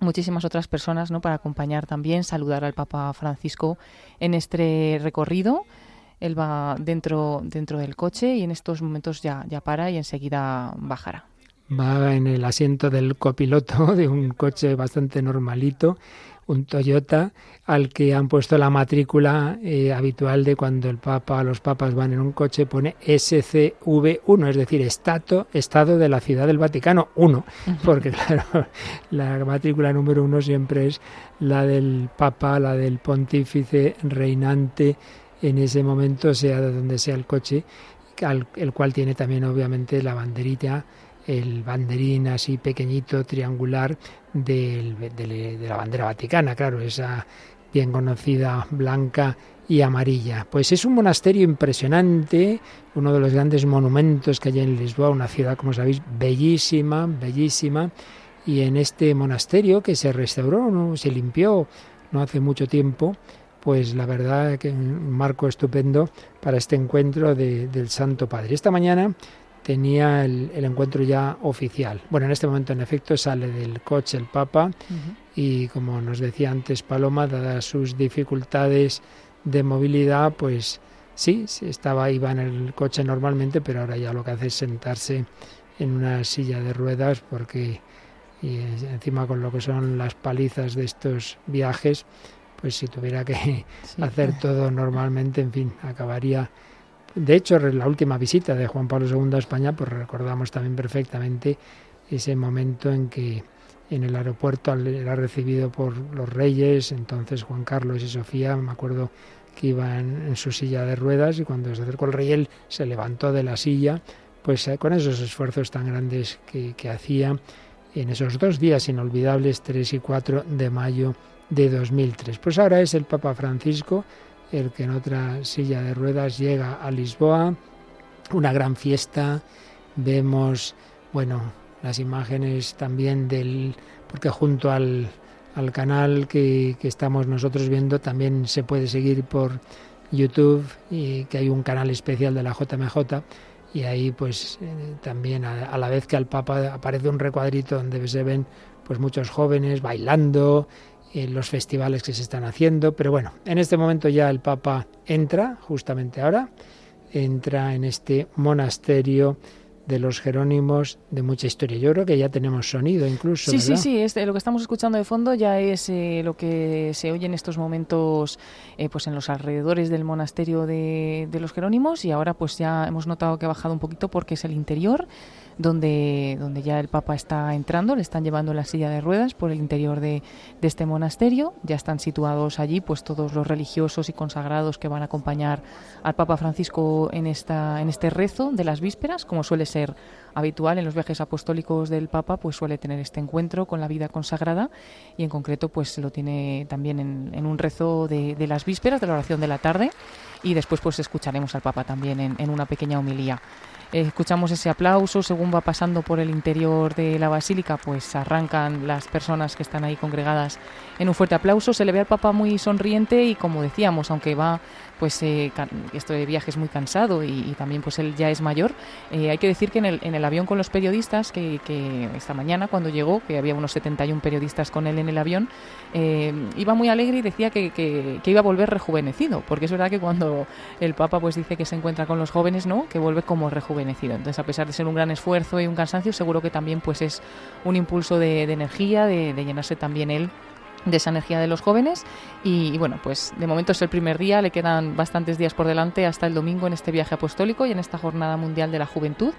muchísimas otras personas ¿no? para acompañar también, saludar al Papa Francisco en este recorrido. Él va dentro, dentro del coche y en estos momentos ya, ya para y enseguida bajará. Va en el asiento del copiloto de un coche bastante normalito un Toyota al que han puesto la matrícula eh, habitual de cuando el Papa, los papas van en un coche, pone SCV1, es decir, Estado, Estado de la Ciudad del Vaticano 1, porque claro, la matrícula número uno siempre es la del Papa, la del pontífice reinante en ese momento, sea de donde sea el coche, el cual tiene también obviamente la banderita el banderín así pequeñito, triangular, de la bandera vaticana, claro, esa bien conocida blanca y amarilla. Pues es un monasterio impresionante, uno de los grandes monumentos que hay en Lisboa, una ciudad, como sabéis, bellísima, bellísima. Y en este monasterio que se restauró, ¿no? se limpió no hace mucho tiempo, pues la verdad que un marco estupendo para este encuentro del Santo Padre. Esta mañana tenía el, encuentro ya oficial. Bueno, en este momento en efecto sale del coche el Papa y como nos decía antes Paloma, dadas sus dificultades de movilidad, pues sí, estaba iba en el coche normalmente, pero ahora ya lo que hace es sentarse en una silla de ruedas porque y encima con lo que son las palizas de estos viajes, pues si tuviera que hacer todo normalmente, en fin, acabaría de hecho, la última visita de Juan Pablo II a España, pues recordamos también perfectamente ese momento en que en el aeropuerto era recibido por los reyes, entonces Juan Carlos y Sofía, me acuerdo que iban en su silla de ruedas y cuando se acercó el rey él se levantó de la silla, pues eh, con esos esfuerzos tan grandes que, hacía en esos dos días inolvidables, 3 y 4 de mayo de 2003. Pues ahora es el Papa Francisco el que en otra silla de ruedas llega a Lisboa, una gran fiesta, vemos, bueno, las imágenes también del, porque junto al, al canal que, que, estamos nosotros viendo también se puede seguir por YouTube y que hay un canal especial de la JMJ y ahí pues eh, también a, a, la vez que al Papa aparece un recuadrito donde se ven pues muchos jóvenes bailando en los festivales que se están haciendo. Pero bueno, en este momento ya el Papa entra, justamente ahora, entra en este monasterio de los Jerónimos de mucha historia. Yo creo que ya tenemos sonido incluso. Sí, sí, sí. Este, lo que estamos escuchando de fondo ya es eh, lo que se oye en estos momentos eh, pues en los alrededores del monasterio de, de los Jerónimos y ahora pues ya hemos notado que ha bajado un poquito porque es el interior donde, donde ya el Papa está entrando, le están llevando la silla de ruedas por el interior de, de, este monasterio, ya están situados allí pues todos los religiosos y consagrados que van a acompañar al Papa Francisco en, esta, en este rezo de las vísperas, como suele ser habitual en los viajes apostólicos del Papa, pues suele tener este encuentro con la vida consagrada y en concreto pues lo tiene también en, en un rezo de, de, las vísperas, de la oración de la tarde. Y después pues escucharemos al Papa también en, en una pequeña homilía. Eh, escuchamos ese aplauso según va pasando por el interior de la basílica, pues arrancan las personas que están ahí congregadas en un fuerte aplauso. Se le ve al Papa muy sonriente y como decíamos, aunque va pues eh, esto de viaje es muy cansado y, y, también pues él ya es mayor. Eh, hay que decir que en el, en el avión con los periodistas, que, que, esta mañana cuando llegó, que había unos 71 periodistas con él en el avión, eh, iba muy alegre y decía que, que, iba a volver rejuvenecido, porque es verdad que cuando el Papa pues dice que se encuentra con los jóvenes, ¿no? Que vuelve como rejuvenecido. Entonces, a pesar de ser un gran esfuerzo y un cansancio, seguro que también pues es un impulso de, energía, de llenarse también él de esa energía de los jóvenes y, bueno, pues de momento es el primer día, le quedan bastantes días por delante hasta el domingo en este viaje apostólico y en esta jornada mundial de la juventud,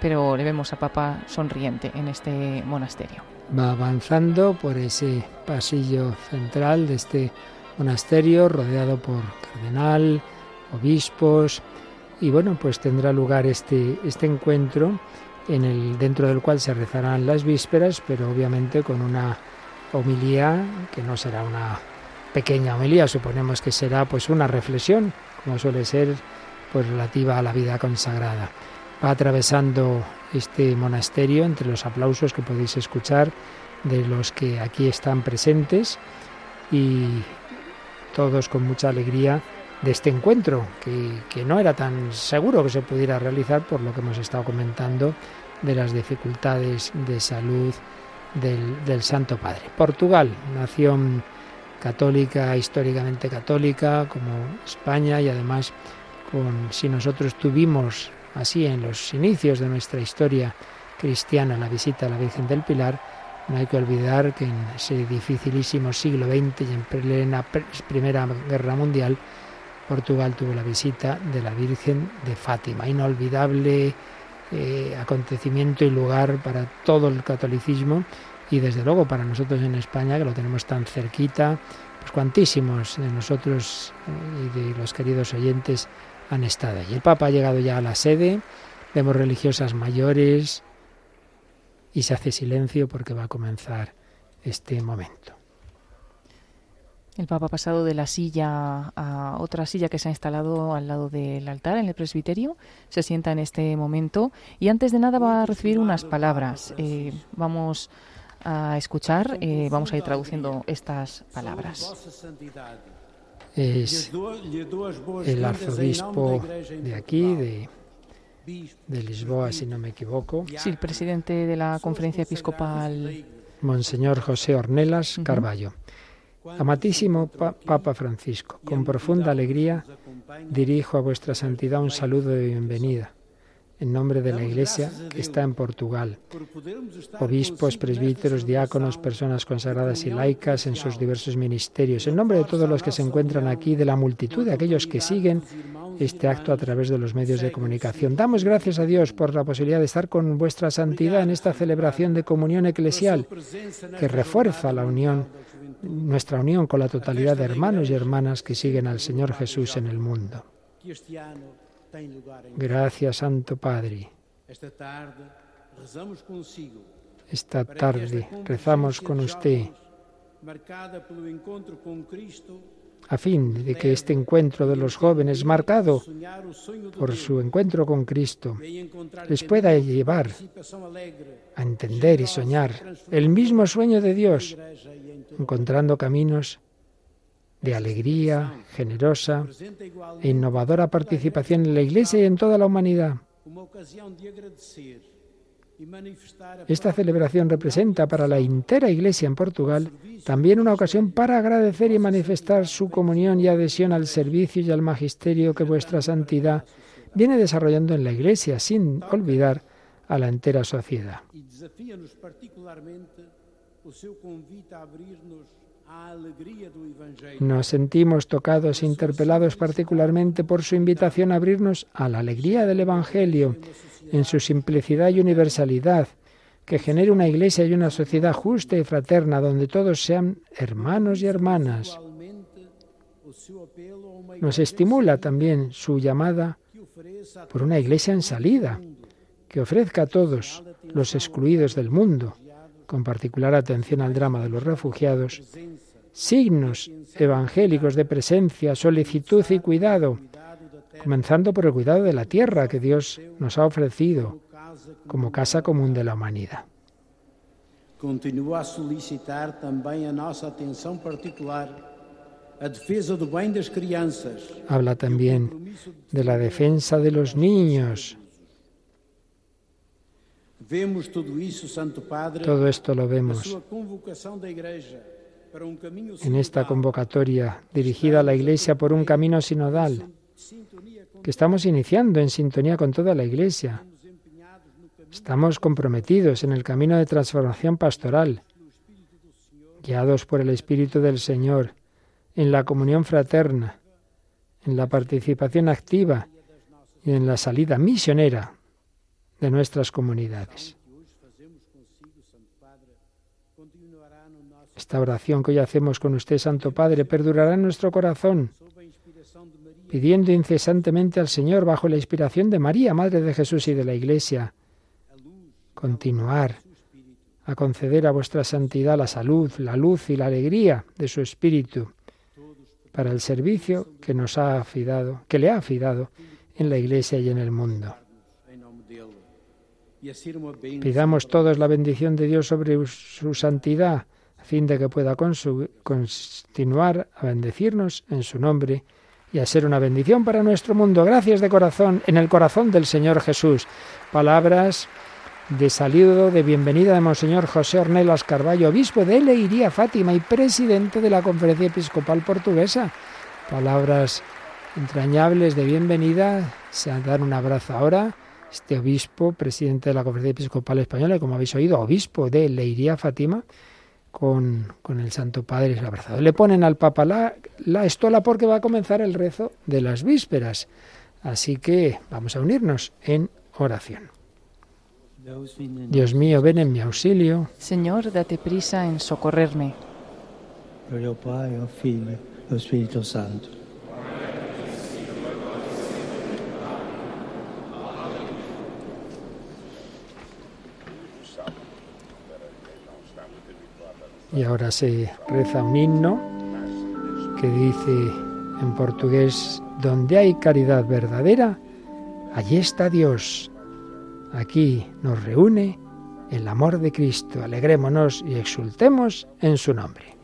pero le vemos a Papa sonriente en este monasterio. Va avanzando por ese pasillo central de este monasterio rodeado por cardenal, obispos y bueno, pues tendrá lugar este, este encuentro en el, dentro del cual se rezarán las vísperas, pero obviamente con una homilía, que no será una pequeña homilía, suponemos que será pues una reflexión, como suele ser pues relativa a la vida consagrada. Va atravesando este monasterio entre los aplausos que podéis escuchar de los que aquí están presentes y todos con mucha alegría de este encuentro, que, que, no era tan seguro que se pudiera realizar por lo que hemos estado comentando de las dificultades de salud del, Santo Padre. Portugal, nación católica, históricamente católica, como España, y además, con, si nosotros tuvimos así en los inicios de nuestra historia cristiana la visita a la Virgen del Pilar, no hay que olvidar que en ese dificilísimo siglo XX y en plena Primera Guerra Mundial, Portugal tuvo la visita de la Virgen de Fátima, inolvidable eh, acontecimiento y lugar para todo el catolicismo y desde luego para nosotros en España, que lo tenemos tan cerquita, pues cuantísimos de nosotros eh, y de los queridos oyentes han estado allí. El Papa ha llegado ya a la sede, vemos religiosas mayores y se hace silencio porque va a comenzar este momento. El Papa ha pasado de la silla a otra silla que se ha instalado al lado del altar en el presbiterio. Se sienta en este momento y antes de nada va a recibir unas palabras. Eh, vamos a escuchar, eh, vamos a ir traduciendo estas palabras. Es el arzobispo de aquí, de, de Lisboa, si no me equivoco. Sí, el presidente de la conferencia episcopal. Monseñor José Ornelas Carballo. Amatísimo Papa Francisco, con profunda alegría dirijo a vuestra santidad un saludo de bienvenida en nombre de la Iglesia que está en Portugal. Obispos, presbíteros, diáconos, personas consagradas y laicas en sus diversos ministerios. En nombre de todos los que se encuentran aquí, de la multitud de aquellos que siguen este acto a través de los medios de comunicación. Damos gracias a Dios por la posibilidad de estar con vuestra santidad en esta celebración de comunión eclesial que refuerza la unión nuestra unión con la totalidad de hermanos y hermanas que siguen al Señor Jesús en el mundo. Gracias, Santo Padre. Esta tarde rezamos con usted a fin de que este encuentro de los jóvenes, marcado por su encuentro con Cristo, les pueda llevar a entender y soñar el mismo sueño de Dios, encontrando caminos de alegría, generosa e innovadora participación en la Iglesia y en toda la humanidad. Esta celebración representa para la entera Iglesia en Portugal también una ocasión para agradecer y manifestar su comunión y adhesión al servicio y al magisterio que vuestra santidad viene desarrollando en la Iglesia, sin olvidar a la entera sociedad. Nos sentimos tocados e interpelados particularmente por su invitación a abrirnos a la alegría del Evangelio en su simplicidad y universalidad, que genere una iglesia y una sociedad justa y fraterna donde todos sean hermanos y hermanas. Nos estimula también su llamada por una iglesia en salida, que ofrezca a todos los excluidos del mundo, con particular atención al drama de los refugiados, signos evangélicos de presencia, solicitud y cuidado, comenzando por el cuidado de la tierra que Dios nos ha ofrecido como casa común de la humanidad. A solicitar también a nuestra atención particular. Habla también de la defensa de los niños. Vemos todo isso, Santo Padre, Todo esto lo vemos en esta convocatoria dirigida a la Iglesia por un camino sinodal que estamos iniciando en sintonía con toda la Iglesia. Estamos comprometidos en el camino de transformación pastoral, guiados por el Espíritu del Señor, en la comunión fraterna, en la participación activa y en la salida misionera de nuestras comunidades. Esta oración que hoy hacemos con usted, Santo Padre, perdurará en nuestro corazón, pidiendo incesantemente al Señor, bajo la inspiración de María, Madre de Jesús y de la Iglesia, continuar a conceder a vuestra santidad la salud, la luz y la alegría de su Espíritu para el servicio que nos ha afidado, que le ha afidado en la Iglesia y en el mundo. Pidamos todos la bendición de Dios sobre su santidad, fin de que pueda continuar a bendecirnos en su nombre y a ser una bendición para nuestro mundo. Gracias de corazón, en el corazón del Señor Jesús. Palabras de saludo, de bienvenida de Monseñor José Ornelas Carballo, obispo de Leiría Fátima y presidente de la Conferencia Episcopal Portuguesa. Palabras entrañables de bienvenida. Se dan un abrazo ahora. Este obispo, presidente de la Conferencia Episcopal Española, como habéis oído, obispo de Leiría Fátima, con, con, el Santo Padre abrazado. Le ponen al Papa la, la estola porque va a comenzar el rezo de las vísperas. Así que vamos a unirnos en oración. Dios mío, ven en mi auxilio. Señor, date prisa en socorrerme. Gloria al Padre, al e al Spirito Santo. Y ahora se reza un himno que dice en portugués, donde hay caridad verdadera, allí está Dios. Aquí nos reúne el amor de Cristo. Alegrémonos y exultemos en su nombre.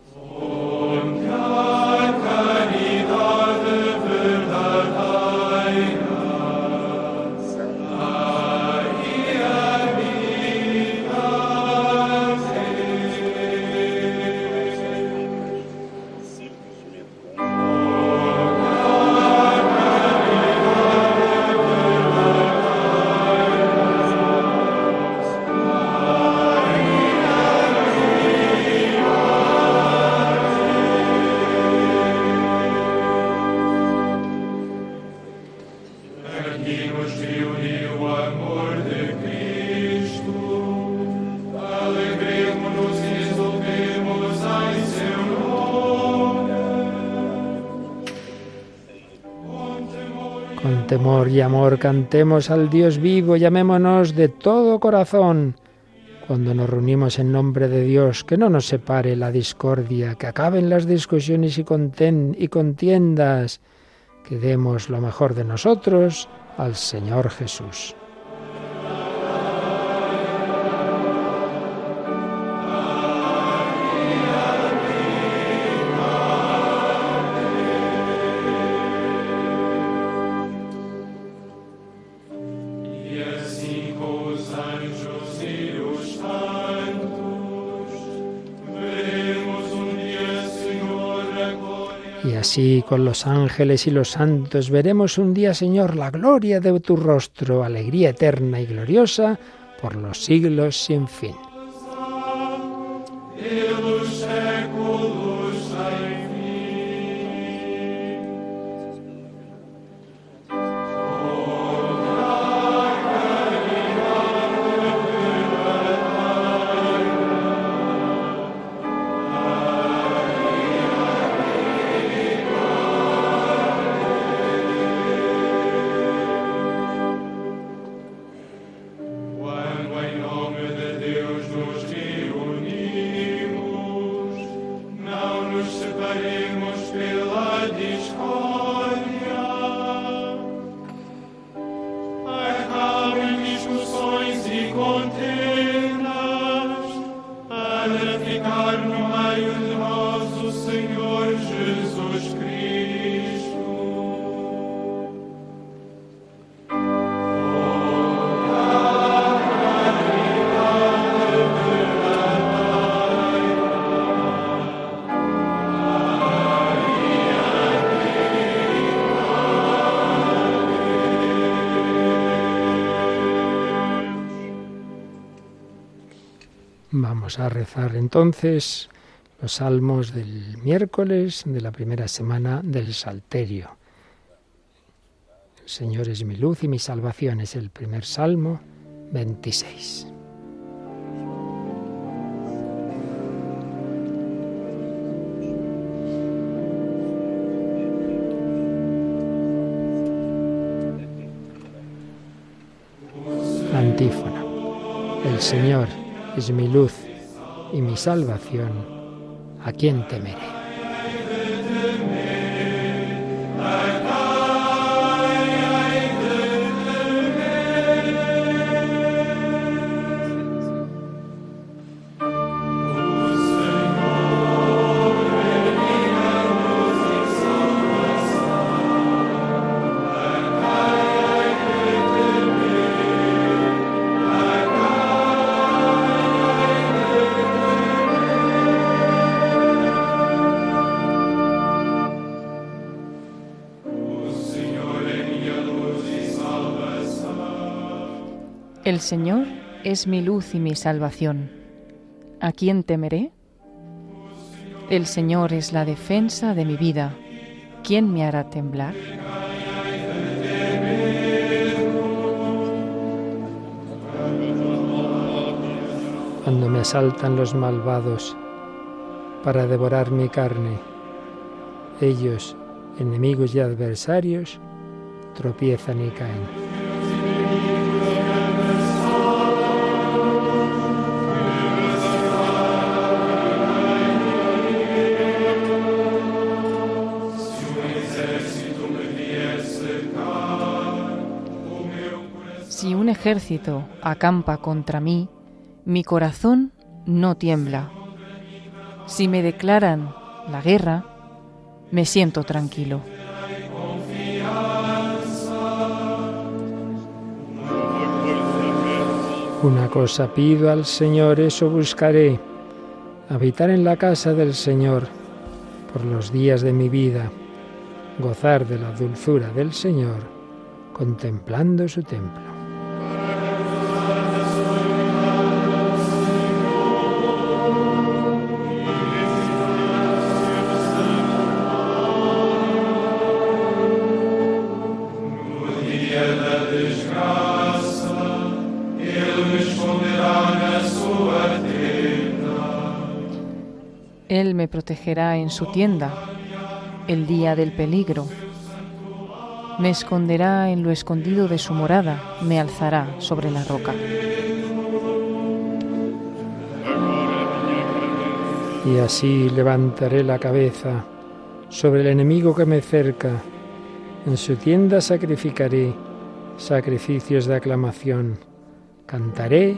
Temor y amor cantemos al Dios vivo, llamémonos de todo corazón. Cuando nos reunimos en nombre de Dios, que no nos separe la discordia, que acaben las discusiones y, y contiendas, que demos lo mejor de nosotros al Señor Jesús. Así con los ángeles y los santos veremos un día, Señor, la gloria de tu rostro, alegría eterna y gloriosa por los siglos sin fin. A rezar entonces los salmos del miércoles de la primera semana del Salterio. El Señor es mi luz y mi salvación es el primer salmo 26. antífona. El Señor es mi luz y mi salvación, ¿a quién temeré? Señor es mi luz y mi salvación. ¿A quién temeré? El Señor es la defensa de mi vida. ¿Quién me hará temblar? Cuando me asaltan los malvados para devorar mi carne, ellos, enemigos y adversarios, tropiezan y caen. Ejército acampa contra mí, mi corazón no tiembla. Si me declaran la guerra, me siento tranquilo. Una cosa pido al Señor, eso buscaré, habitar en la casa del Señor por los días de mi vida, gozar de la dulzura del Señor, contemplando su templo. Protegerá en su tienda el día del peligro. Me esconderá en lo escondido de su morada, me alzará sobre la roca. Y así levantaré la cabeza sobre el enemigo que me cerca. En su tienda sacrificaré sacrificios de aclamación. Cantaré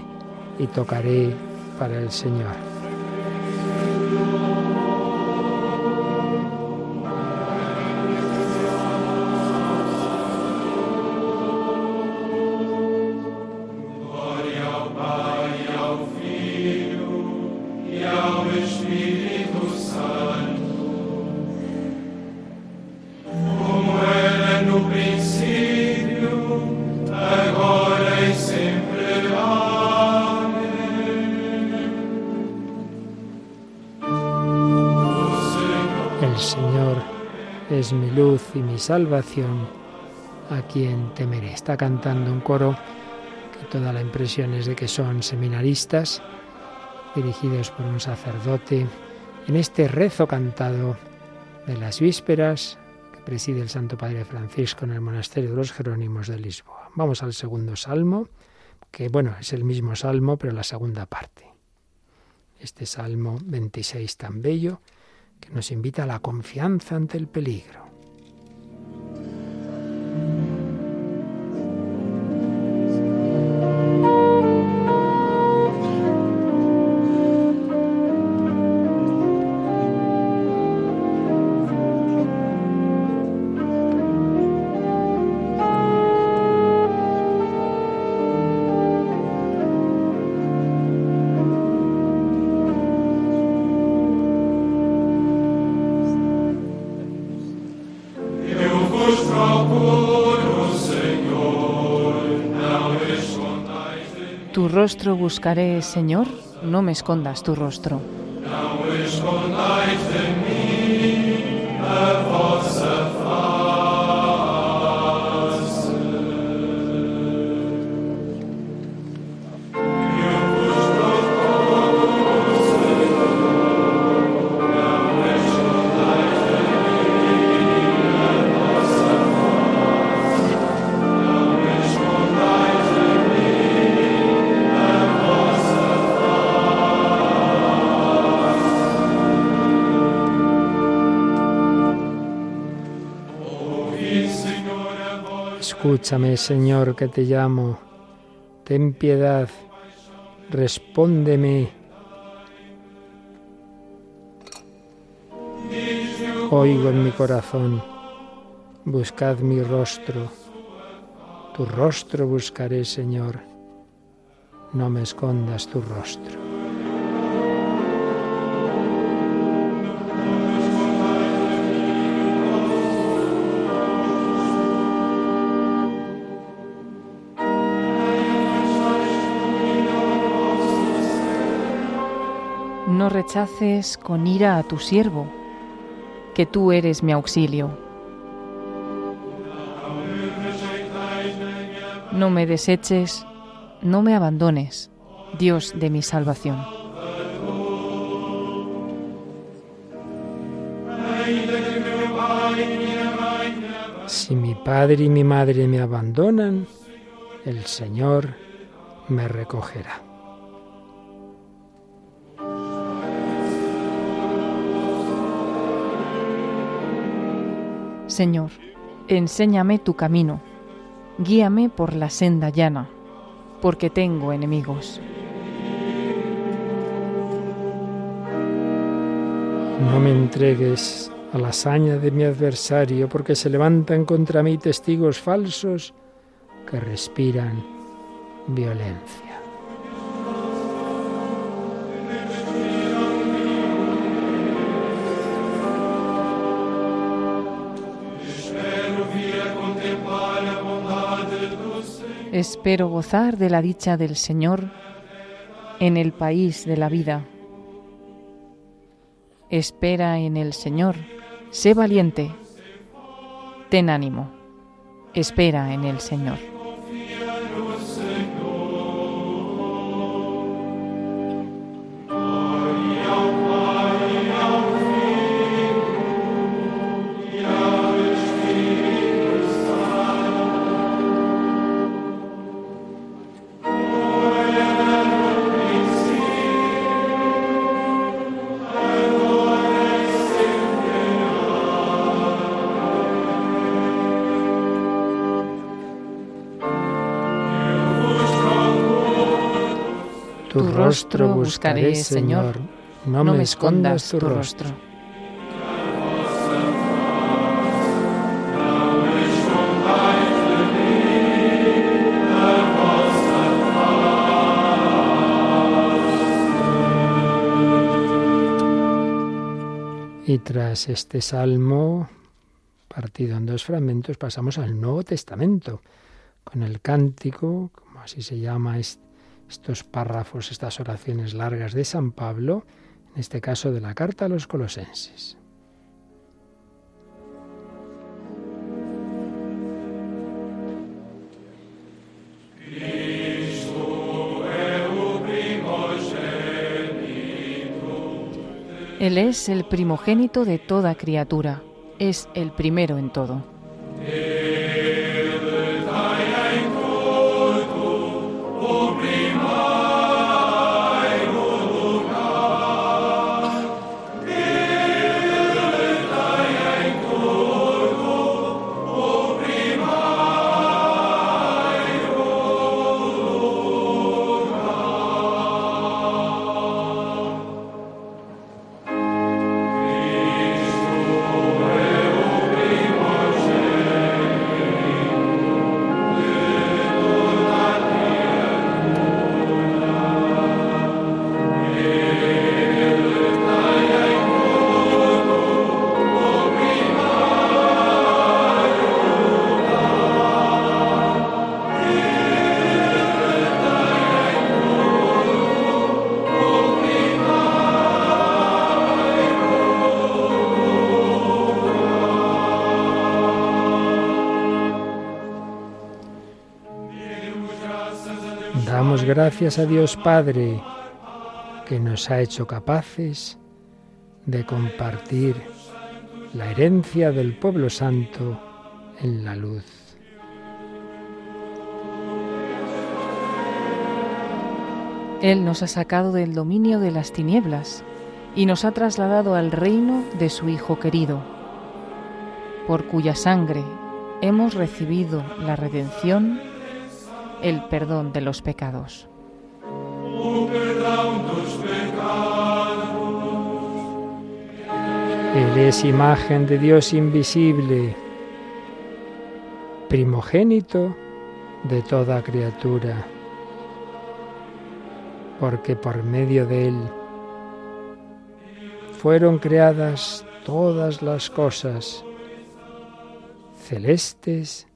y tocaré para el Señor. Mi luz y mi salvación, a quien temeré. Está cantando un coro que toda la impresión es de que son seminaristas, dirigidos por un sacerdote, en este rezo cantado de las vísperas que preside el Santo Padre Francisco en el Monasterio de los Jerónimos de Lisboa. Vamos al segundo salmo, que bueno, es el mismo salmo, pero la segunda parte. Este salmo 26 tan bello, que nos invita a la confianza ante el peligro. Rostro buscaré, Señor, no me escondas tu rostro. Escúchame, Señor, que te llamo. Ten piedad. Respóndeme. Oigo en mi corazón. Buscad mi rostro. Tu rostro buscaré, Señor. No me escondas tu rostro. No rechaces con ira a tu siervo, que tú eres mi auxilio. No me deseches, no me abandones, Dios de mi salvación. Si mi padre y mi madre me abandonan, el Señor me recogerá. Señor, enséñame tu camino, guíame por la senda llana, porque tengo enemigos. No me entregues a la hazaña de mi adversario, porque se levantan contra mí testigos falsos que respiran violencia. Espero gozar de la dicha del Señor en el país de la vida. Espera en el Señor, sé valiente, ten ánimo, espera en el Señor. Rostro buscaré, Señor, no, me escondas tu rostro. Y tras este salmo, partido en dos fragmentos, pasamos al Nuevo Testamento, con el cántico, como así se llama estos párrafos, estas oraciones largas de San Pablo, en este caso de la carta a los colosenses. Él es el primogénito de toda criatura, es el primero en todo. Gracias a Dios Padre que nos ha hecho capaces de compartir la herencia del pueblo santo en la luz. Él nos ha sacado del dominio de las tinieblas y nos ha trasladado al reino de su Hijo querido, por cuya sangre hemos recibido la redención, el perdón de los pecados. Él es imagen de Dios invisible, primogénito de toda criatura, porque por medio de Él fueron creadas todas las cosas, celestes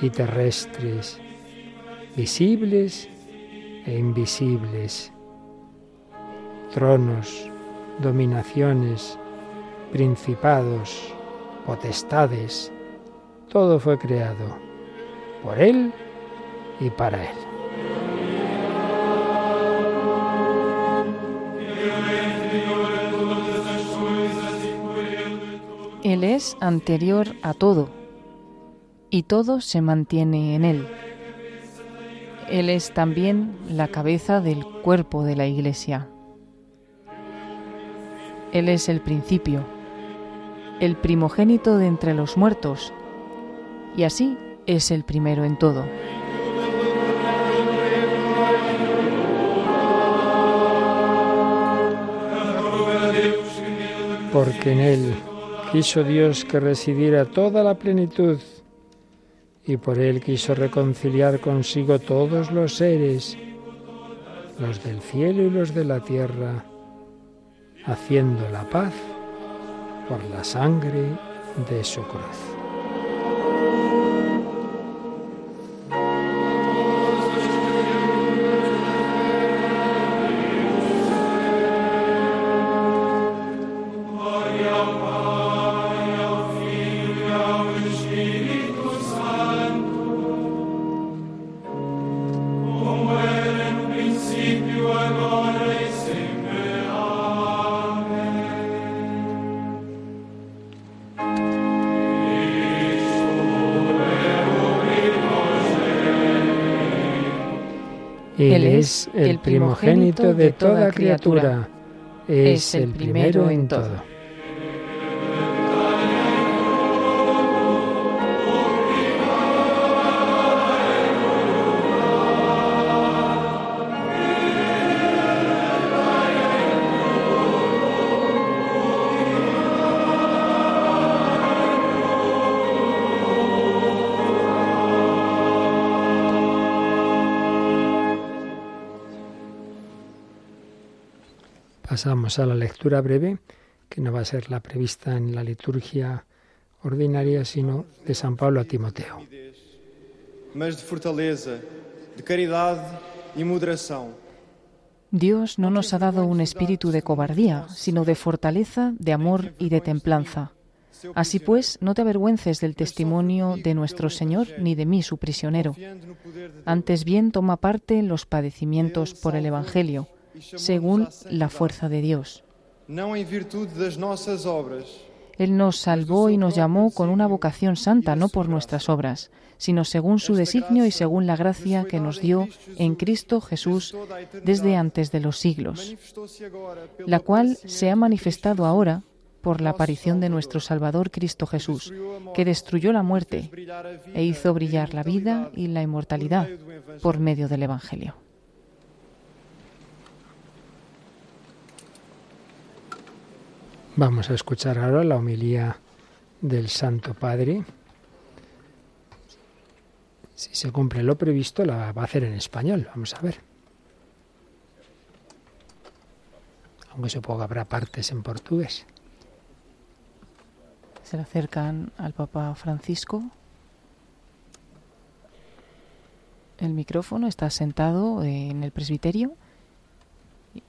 y terrestres, visibles e invisibles, tronos, dominaciones, principados, potestades, todo fue creado por Él y para Él. Él es anterior a todo y todo se mantiene en Él. Él es también la cabeza del cuerpo de la Iglesia. Él es el principio, el primogénito de entre los muertos, y así es el primero en todo. Porque en Él quiso Dios que residiera toda la plenitud y por él quiso reconciliar consigo todos los seres, los del cielo y los de la tierra, haciendo la paz por la sangre de su cruz. Él es el primogénito de toda criatura, es el primero en todo. Pasamos a la lectura breve, que no va a ser la prevista en la liturgia ordinaria, sino de San Pablo a Timoteo. Dios no nos ha dado un espíritu de cobardía, sino de fortaleza, de amor y de templanza. Así pues, no te avergüences del testimonio de nuestro Señor ni de mí, su prisionero. Antes bien, toma parte en los padecimientos por el Evangelio según la fuerza de Dios. Él nos salvó y nos llamó con una vocación santa, no por nuestras obras, sino según su designio y según la gracia que nos dio en Cristo Jesús desde antes de los siglos, la cual se ha manifestado ahora por la aparición de nuestro Salvador Cristo Jesús, que destruyó la muerte e hizo brillar la vida y la inmortalidad por medio del Evangelio. Vamos a escuchar ahora la homilía del Santo Padre. Si se cumple lo previsto, la va a hacer en español. Vamos a ver. Aunque supongo que habrá partes en portugués. Se le acercan al Papa Francisco. El micrófono está sentado en el presbiterio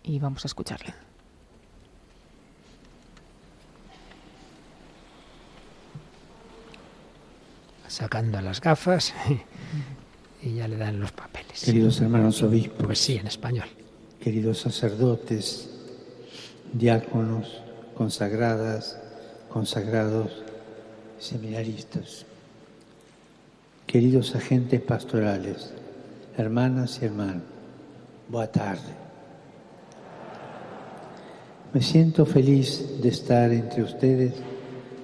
y vamos a escucharle. Sacando las gafas y ya le dan los papeles. Queridos hermanos obispos. Pues sí, en español. Queridos sacerdotes, diáconos, consagradas, consagrados, seminaristas. Queridos agentes pastorales, hermanas y hermanos, buena tarde. Me siento feliz de estar entre ustedes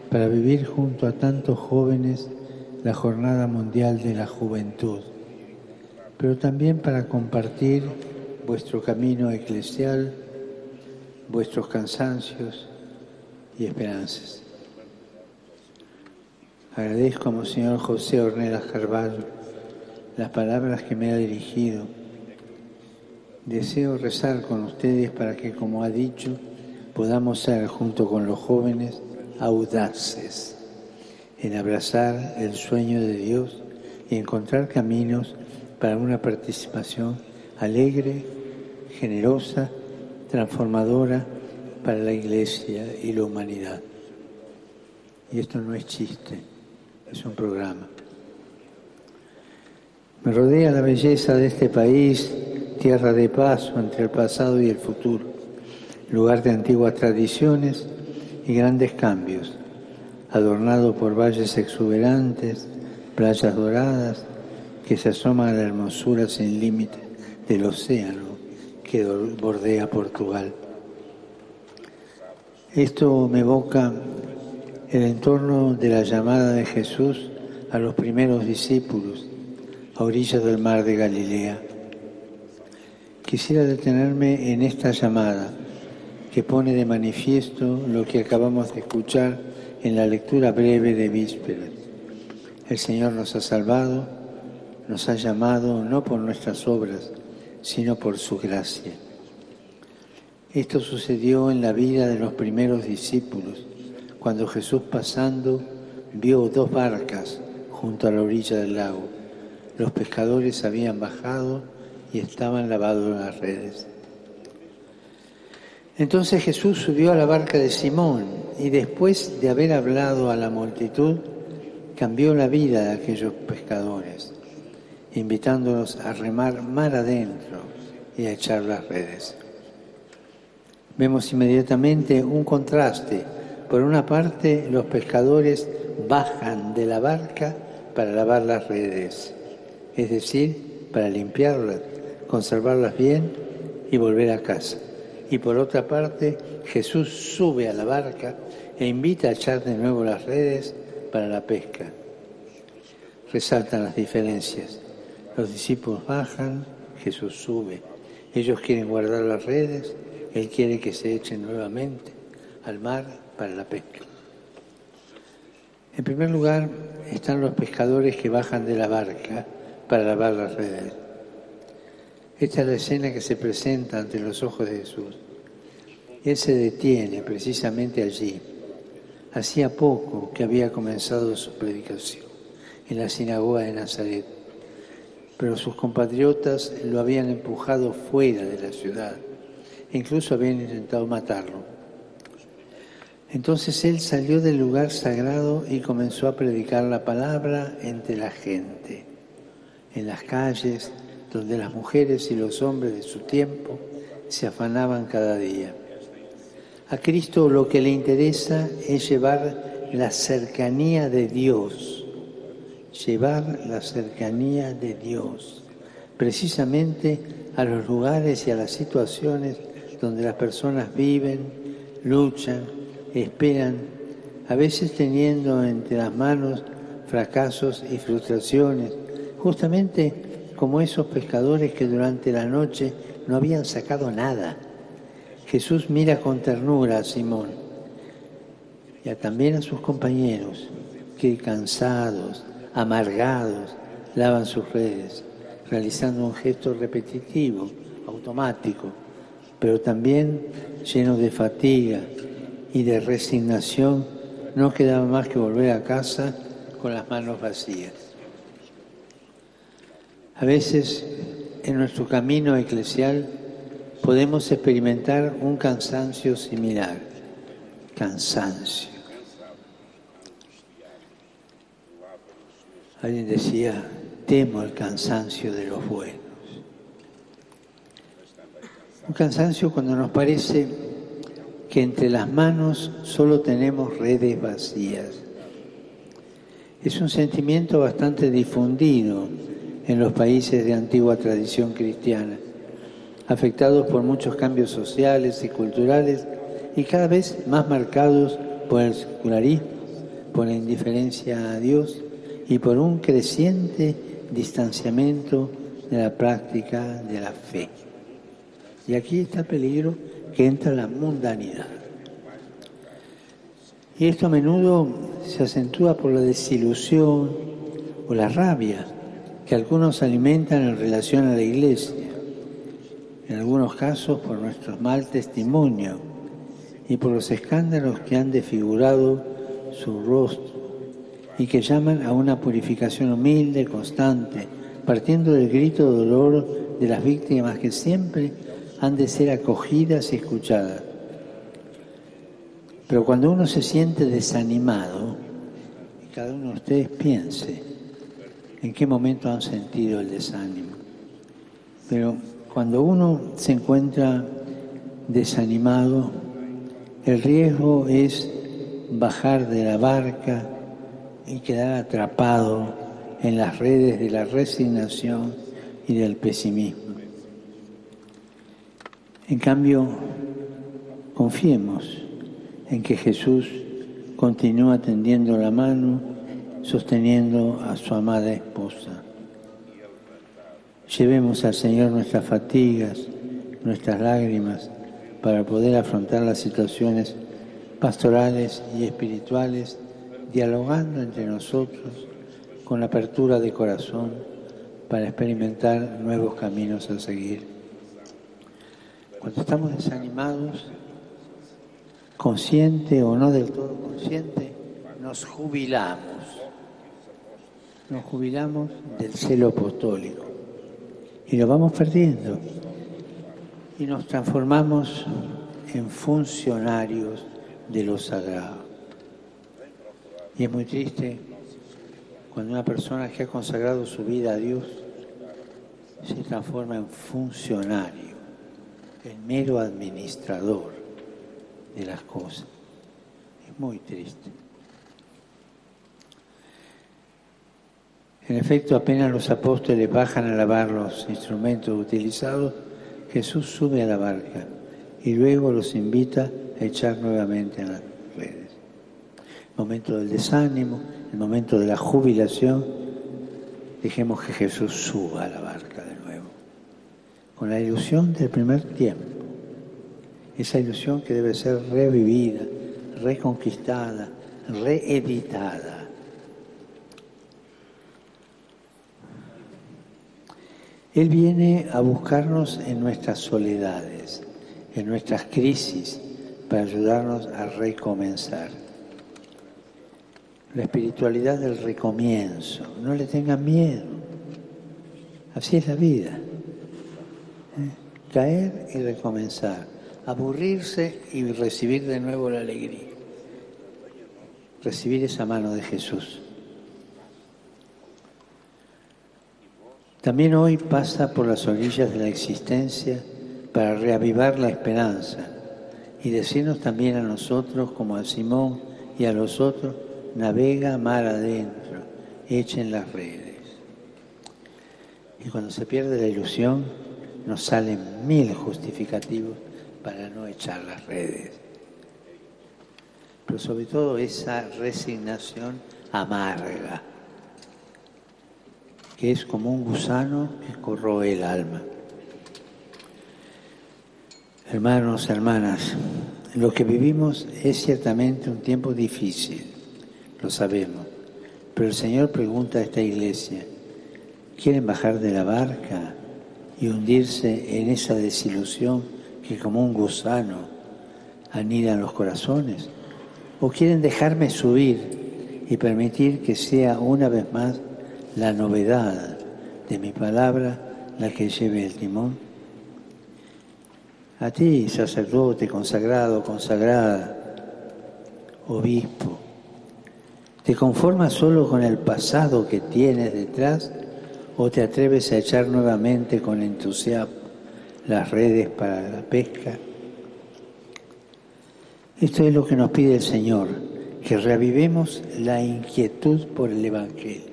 para vivir junto a tantos jóvenes la Jornada Mundial de la Juventud, pero también para compartir vuestro camino eclesial, vuestros cansancios y esperanzas. Agradezco a Monseñor José Ornelas Carvalho las palabras que me ha dirigido. Deseo rezar con ustedes para que, como ha dicho, podamos ser, junto con los jóvenes, audaces en abrazar el sueño de Dios y encontrar caminos para una participación alegre, generosa, transformadora para la Iglesia y la humanidad. Y esto no es chiste, es un programa. Me rodea la belleza de este país, tierra de paso entre el pasado y el futuro, lugar de antiguas tradiciones y grandes cambios adornado por valles exuberantes, playas doradas que se asoman a la hermosura sin límite del océano que bordea Portugal. Esto me evoca el entorno de la llamada de Jesús a los primeros discípulos a orillas del mar de Galilea. Quisiera detenerme en esta llamada, que pone de manifiesto lo que acabamos de escuchar en la lectura breve de vísperas. El Señor nos ha salvado, nos ha llamado no por nuestras obras, sino por su gracia. Esto sucedió en la vida de los primeros discípulos, cuando Jesús pasando vio dos barcas junto a la orilla del lago. Los pescadores habían bajado y estaban lavados las redes. Entonces Jesús subió a la barca de Simón y después de haber hablado a la multitud, cambió la vida de aquellos pescadores, invitándolos a remar mar adentro y a echar las redes. Vemos inmediatamente un contraste. Por una parte, los pescadores bajan de la barca para lavar las redes, es decir, para limpiarlas, conservarlas bien y volver a casa. Y por otra parte, Jesús sube a la barca e invita a echar de nuevo las redes para la pesca. Resaltan las diferencias. Los discípulos bajan, Jesús sube. Ellos quieren guardar las redes, Él quiere que se echen nuevamente al mar para la pesca. En primer lugar están los pescadores que bajan de la barca para lavar las redes. Esta es la escena que se presenta ante los ojos de Jesús. Él se detiene precisamente allí. Hacía poco que había comenzado su predicación en la sinagoga de Nazaret, pero sus compatriotas lo habían empujado fuera de la ciudad e incluso habían intentado matarlo. Entonces él salió del lugar sagrado y comenzó a predicar la palabra entre la gente, en las calles donde las mujeres y los hombres de su tiempo se afanaban cada día. A Cristo lo que le interesa es llevar la cercanía de Dios, llevar la cercanía de Dios, precisamente a los lugares y a las situaciones donde las personas viven, luchan, esperan, a veces teniendo entre las manos fracasos y frustraciones, justamente como esos pescadores que durante la noche no habían sacado nada. Jesús mira con ternura a Simón y también a sus compañeros que cansados, amargados, lavan sus redes, realizando un gesto repetitivo, automático, pero también lleno de fatiga y de resignación, no quedaba más que volver a casa con las manos vacías. A veces en nuestro camino eclesial podemos experimentar un cansancio similar, cansancio. Alguien decía, temo el cansancio de los buenos. Un cansancio cuando nos parece que entre las manos solo tenemos redes vacías. Es un sentimiento bastante difundido en los países de antigua tradición cristiana, afectados por muchos cambios sociales y culturales y cada vez más marcados por el secularismo, por la indiferencia a Dios y por un creciente distanciamiento de la práctica de la fe. Y aquí está el peligro que entra la mundanidad. Y esto a menudo se acentúa por la desilusión o la rabia que algunos alimentan en relación a la iglesia, en algunos casos por nuestro mal testimonio y por los escándalos que han desfigurado su rostro y que llaman a una purificación humilde, constante, partiendo del grito de dolor de las víctimas que siempre han de ser acogidas y escuchadas. Pero cuando uno se siente desanimado, y cada uno de ustedes piense en qué momento han sentido el desánimo, pero cuando uno se encuentra desanimado, el riesgo es bajar de la barca y quedar atrapado en las redes de la resignación y del pesimismo. En cambio, confiemos en que Jesús continúa tendiendo la mano, sosteniendo a su amada esposa. Llevemos al Señor nuestras fatigas, nuestras lágrimas, para poder afrontar las situaciones pastorales y espirituales, dialogando entre nosotros con apertura de corazón para experimentar nuevos caminos a seguir. Cuando estamos desanimados, consciente o no del todo consciente, nos jubilamos. Nos jubilamos del celo apostólico y lo vamos perdiendo y nos transformamos en funcionarios de lo sagrado. Y es muy triste cuando una persona que ha consagrado su vida a Dios se transforma en funcionario, en mero administrador de las cosas. Es muy triste. En efecto, apenas los apóstoles bajan a lavar los instrumentos utilizados, Jesús sube a la barca y luego los invita a echar nuevamente en las redes. El momento del desánimo, el momento de la jubilación, dejemos que Jesús suba a la barca de nuevo, con la ilusión del primer tiempo, esa ilusión que debe ser revivida, reconquistada, reeditada Él viene a buscarnos en nuestras soledades, en nuestras crisis, para ayudarnos a recomenzar. La espiritualidad del recomienzo. No le tengan miedo. Así es la vida. ¿Eh? Caer y recomenzar. Aburrirse y recibir de nuevo la alegría. Recibir esa mano de Jesús. También hoy pasa por las orillas de la existencia para reavivar la esperanza y decirnos también a nosotros, como a Simón y a los otros, navega mar adentro, echen las redes. Y cuando se pierde la ilusión, nos salen mil justificativos para no echar las redes. Pero sobre todo esa resignación amarga es como un gusano que corroe el alma. Hermanos, hermanas, lo que vivimos es ciertamente un tiempo difícil, lo sabemos, pero el Señor pregunta a esta iglesia, ¿quieren bajar de la barca y hundirse en esa desilusión que como un gusano anida en los corazones? ¿O quieren dejarme subir y permitir que sea una vez más la novedad de mi palabra la que lleve el timón. A ti, sacerdote, consagrado, consagrada, obispo, ¿te conformas solo con el pasado que tienes detrás o te atreves a echar nuevamente con entusiasmo las redes para la pesca? Esto es lo que nos pide el Señor, que reavivemos la inquietud por el Evangelio.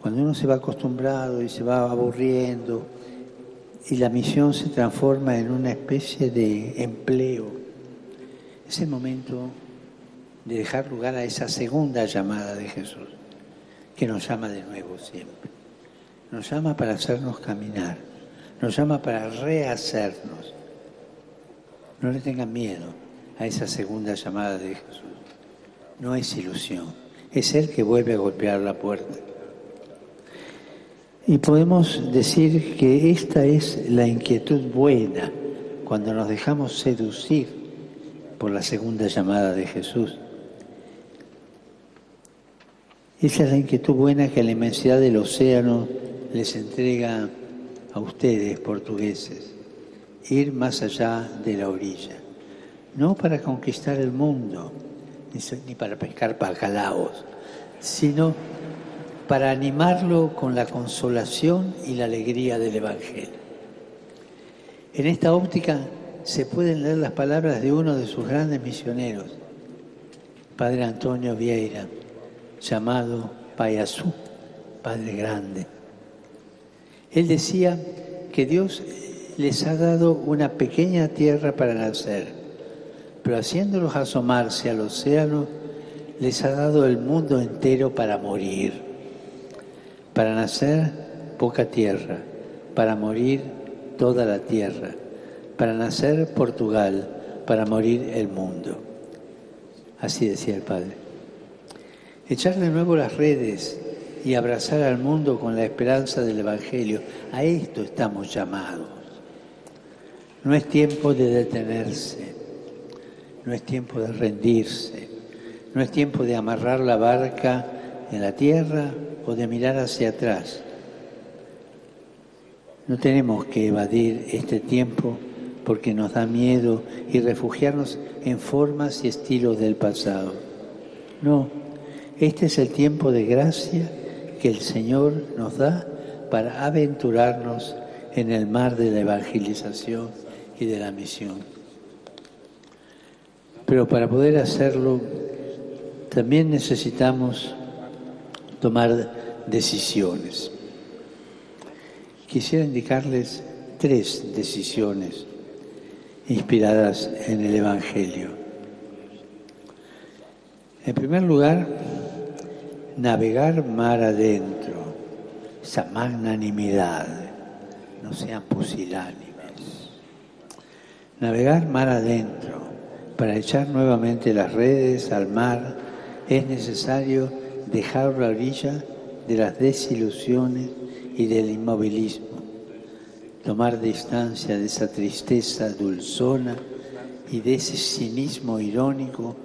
Cuando uno se va acostumbrado y se va aburriendo y la misión se transforma en una especie de empleo, es el momento de dejar lugar a esa segunda llamada de Jesús, que nos llama de nuevo siempre. Nos llama para hacernos caminar, nos llama para rehacernos. No le tengan miedo a esa segunda llamada de Jesús. No es ilusión, es Él que vuelve a golpear la puerta. Y podemos decir que esta es la inquietud buena cuando nos dejamos seducir por la segunda llamada de Jesús. Esa es la inquietud buena que la inmensidad del océano les entrega a ustedes, portugueses, ir más allá de la orilla, no para conquistar el mundo, ni para pescar bacalaos, sino para animarlo con la consolación y la alegría del Evangelio. En esta óptica se pueden leer las palabras de uno de sus grandes misioneros, Padre Antonio Vieira, llamado Payasú, Padre Grande. Él decía que Dios les ha dado una pequeña tierra para nacer, pero haciéndolos asomarse al océano, les ha dado el mundo entero para morir. Para nacer, poca tierra, para morir, toda la tierra, para nacer Portugal, para morir el mundo. Así decía el Padre. Echar de nuevo las redes y abrazar al mundo con la esperanza del Evangelio. A esto estamos llamados. No es tiempo de detenerse, no es tiempo de rendirse, no es tiempo de amarrar la barca en la tierra o de mirar hacia atrás. No tenemos que evadir este tiempo porque nos da miedo y refugiarnos en formas y estilos del pasado. No, este es el tiempo de gracia que el Señor nos da para aventurarnos en el mar de la evangelización y de la misión. Pero para poder hacerlo, también necesitamos tomar decisiones. Quisiera indicarles tres decisiones inspiradas en el Evangelio. En primer lugar, navegar mar adentro, esa magnanimidad, no sean pusilánimes. Navegar mar adentro, para echar nuevamente las redes al mar, es necesario dejar la orilla de las desilusiones y del inmovilismo, tomar distancia de esa tristeza dulzona y de ese cinismo irónico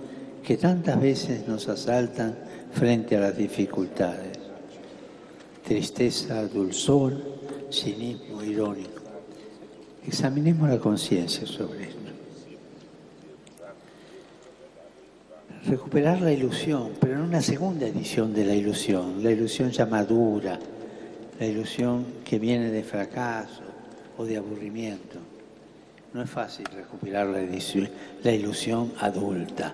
que tantas veces nos asaltan frente a las dificultades. Tristeza, dulzor, cinismo irónico. Examinemos la conciencia sobre esto. Recuperar la ilusión, pero en una segunda edición de la ilusión, la ilusión ya madura, la ilusión que viene de fracaso o de aburrimiento. No es fácil recuperar la, la ilusión adulta.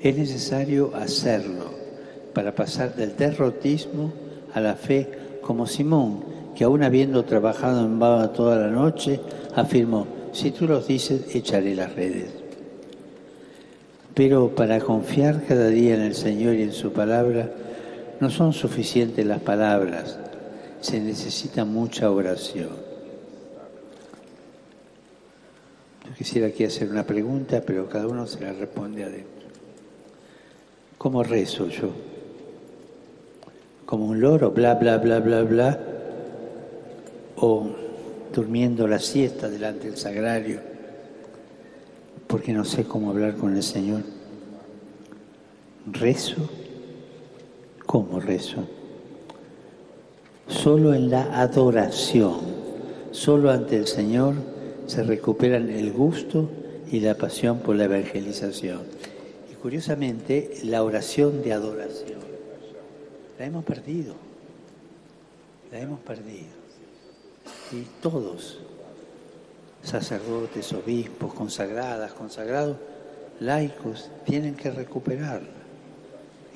Es necesario hacerlo para pasar del derrotismo a la fe como Simón, que aún habiendo trabajado en baba toda la noche, afirmó, si tú los dices, echaré las redes. Pero para confiar cada día en el Señor y en su palabra, no son suficientes las palabras, se necesita mucha oración. Yo quisiera aquí hacer una pregunta, pero cada uno se la responde adentro. ¿Cómo rezo yo? ¿Como un loro, bla, bla, bla, bla, bla? ¿O durmiendo la siesta delante del sagrario? Porque no sé cómo hablar con el Señor. ¿Rezo? ¿Cómo rezo? Solo en la adoración, solo ante el Señor se recuperan el gusto y la pasión por la evangelización. Curiosamente, la oración de adoración la hemos perdido, la hemos perdido. Y todos, sacerdotes, obispos, consagradas, consagrados, laicos, tienen que recuperarla.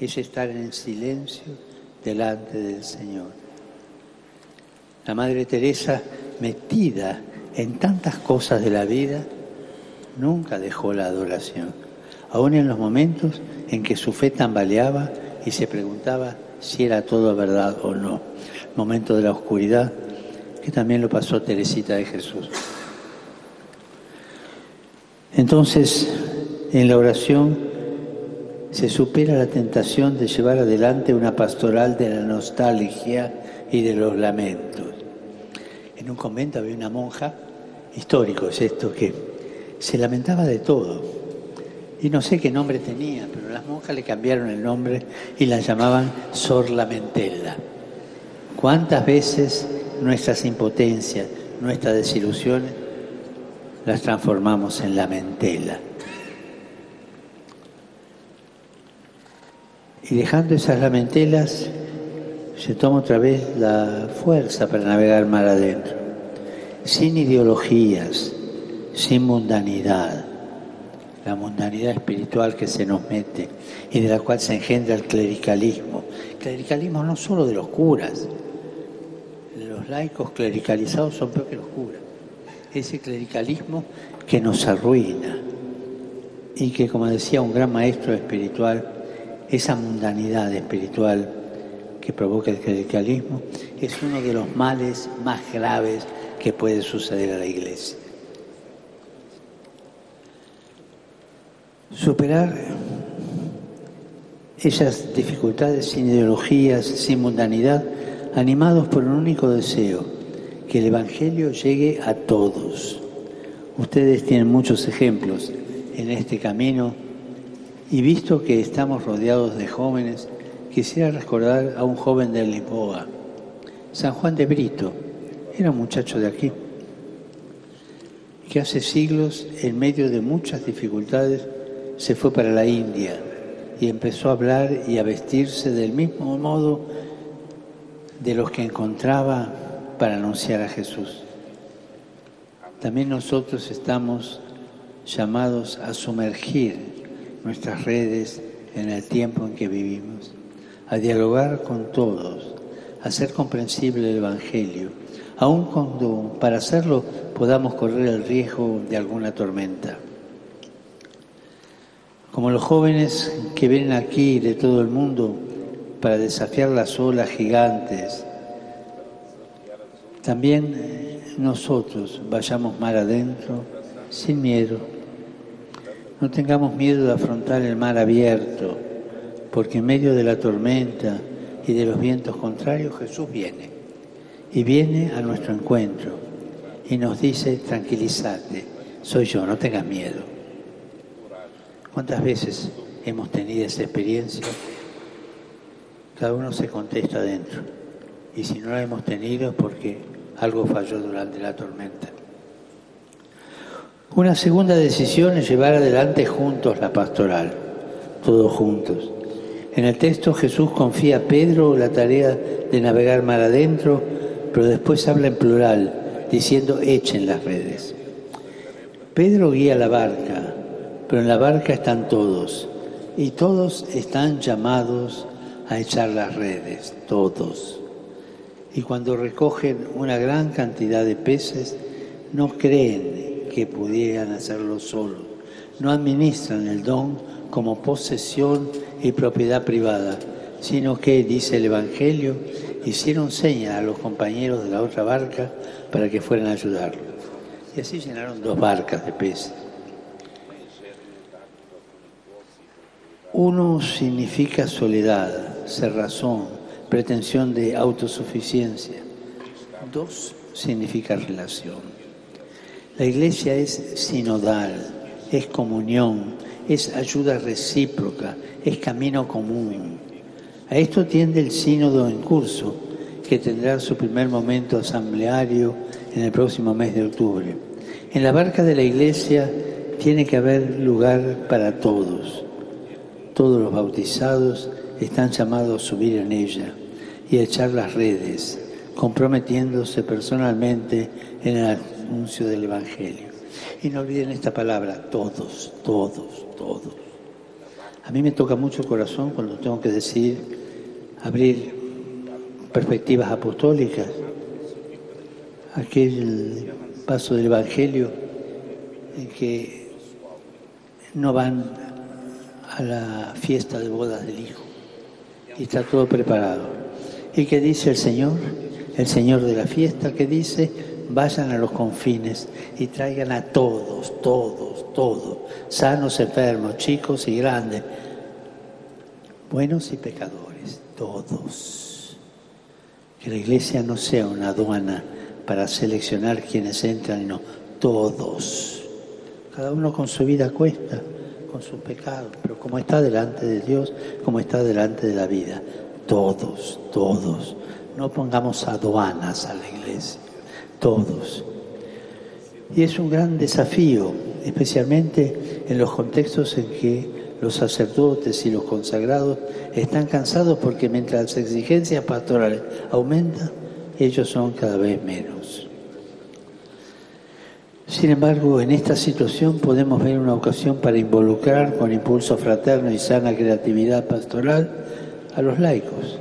Es estar en silencio delante del Señor. La Madre Teresa, metida en tantas cosas de la vida, nunca dejó la adoración aún en los momentos en que su fe tambaleaba y se preguntaba si era todo verdad o no. Momento de la oscuridad, que también lo pasó Teresita de Jesús. Entonces, en la oración se supera la tentación de llevar adelante una pastoral de la nostalgia y de los lamentos. En un convento había una monja, histórico es esto, que se lamentaba de todo y no sé qué nombre tenía, pero las monjas le cambiaron el nombre y la llamaban Sor Lamentela. ¿Cuántas veces nuestras impotencias, nuestras desilusiones, las transformamos en lamentela? Y dejando esas lamentelas, se toma otra vez la fuerza para navegar mar adentro, sin ideologías, sin mundanidad la mundanidad espiritual que se nos mete y de la cual se engendra el clericalismo. Clericalismo no solo de los curas, laicos clericalizados son peor que los curas. Ese clericalismo que nos arruina y que, como decía un gran maestro espiritual, esa mundanidad espiritual que provoca el clericalismo es uno de los males más graves que puede suceder a la iglesia. Superar esas dificultades sin ideologías, sin mundanidad, animados por un único deseo, que el Evangelio llegue a todos. Ustedes tienen muchos ejemplos en este camino y visto que estamos rodeados de jóvenes, quisiera recordar a un joven de Lisboa, San Juan de Brito, era un muchacho de aquí, que hace siglos, en medio de muchas dificultades, se fue para la India y empezó a hablar y a vestirse del mismo modo de los que encontraba para anunciar a Jesús. También nosotros estamos llamados a sumergir nuestras redes en el tiempo en que vivimos, a dialogar con todos, a hacer comprensible el Evangelio, aun cuando para hacerlo podamos correr el riesgo de alguna tormenta. Como los jóvenes que vienen aquí de todo el mundo para desafiar las olas gigantes, también eh, nosotros vayamos mar adentro sin miedo. No tengamos miedo de afrontar el mar abierto, porque en medio de la tormenta y de los vientos contrarios Jesús viene. Y viene a nuestro encuentro y nos dice, tranquilízate, soy yo, no tengas miedo. ¿Cuántas veces hemos tenido esa experiencia? Cada uno se contesta adentro. Y si no la hemos tenido es porque algo falló durante la tormenta. Una segunda decisión es llevar adelante juntos la pastoral, todos juntos. En el texto Jesús confía a Pedro la tarea de navegar mar adentro, pero después habla en plural, diciendo echen las redes. Pedro guía la barca, pero en la barca están todos y todos están llamados a echar las redes, todos. Y cuando recogen una gran cantidad de peces, no creen que pudieran hacerlo solos, no administran el don como posesión y propiedad privada, sino que, dice el Evangelio, hicieron señas a los compañeros de la otra barca para que fueran a ayudarlo. Y así llenaron dos barcas de peces. Uno significa soledad, cerrazón, pretensión de autosuficiencia. Dos significa relación. La iglesia es sinodal, es comunión, es ayuda recíproca, es camino común. A esto tiende el sínodo en curso, que tendrá su primer momento asambleario en el próximo mes de octubre. En la barca de la iglesia tiene que haber lugar para todos todos los bautizados están llamados a subir en ella y a echar las redes, comprometiéndose personalmente en el anuncio del Evangelio. Y no olviden esta palabra, todos, todos, todos. A mí me toca mucho el corazón cuando tengo que decir, abrir perspectivas apostólicas, aquel paso del Evangelio en que no van a la fiesta de bodas del Hijo. Y está todo preparado. ¿Y qué dice el Señor? El Señor de la fiesta que dice, vayan a los confines y traigan a todos, todos, todos, sanos, enfermos, chicos y grandes, buenos y pecadores, todos. Que la iglesia no sea una aduana para seleccionar quienes entran, no, todos. Cada uno con su vida cuesta con sus pecados, pero como está delante de Dios, como está delante de la vida. Todos, todos. No pongamos aduanas a la iglesia. Todos. Y es un gran desafío, especialmente en los contextos en que los sacerdotes y los consagrados están cansados porque mientras las exigencias pastorales aumentan, ellos son cada vez menos. Sin embargo, en esta situación podemos ver una ocasión para involucrar con impulso fraterno y sana creatividad pastoral a los laicos.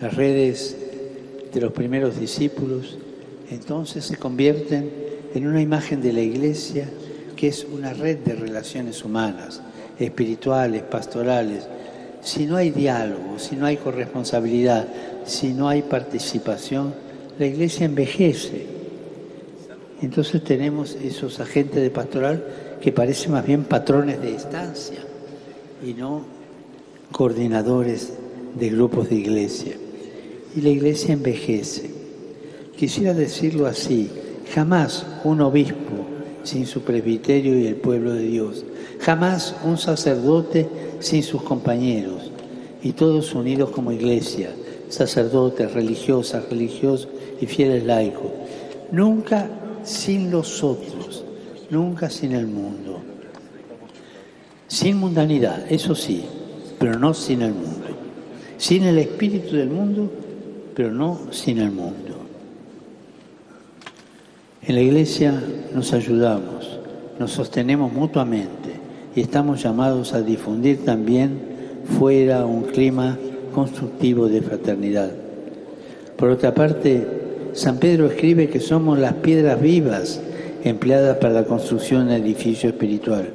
Las redes de los primeros discípulos entonces se convierten en una imagen de la iglesia que es una red de relaciones humanas, espirituales, pastorales, Si no hay diálogo, si no hay corresponsabilidad, si no hay participación, la iglesia envejece. Entonces tenemos esos agentes de pastoral que parecen más bien patrones de estancia y no coordinadores de grupos de iglesia. Y la iglesia envejece. Quisiera decirlo así, jamás un obispo sin su presbiterio y el pueblo de Dios, jamás un sacerdote sin sus compañeros y todos unidos como iglesia, sacerdotes, religiosas, religiosos y fieles laicos. Nunca sin los otros, nunca sin el mundo. Sin mundanidad, eso sí, pero no sin el mundo. Sin el espíritu del mundo, pero no sin el mundo. En la iglesia nos ayudamos, nos sostenemos mutuamente y estamos llamados a difundir también fuera un clima constructivo de fraternidad. Por otra parte, San Pedro escribe que somos las piedras vivas empleadas para la construcción del edificio espiritual.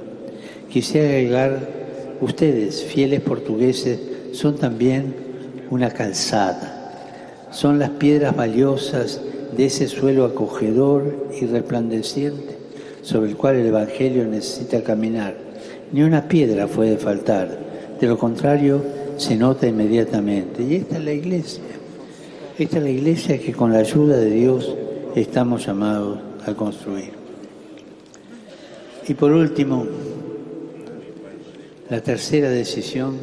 Quisiera agregar, ustedes, fieles portugueses, son también una calzada. Son las piedras valiosas de ese suelo acogedor y resplandeciente sobre el cual el Evangelio necesita caminar. Ni una piedra puede faltar. De lo contrario, se nota inmediatamente. Y esta es la iglesia. Esta es la iglesia que con la ayuda de Dios estamos llamados a construir. Y por último, la tercera decisión,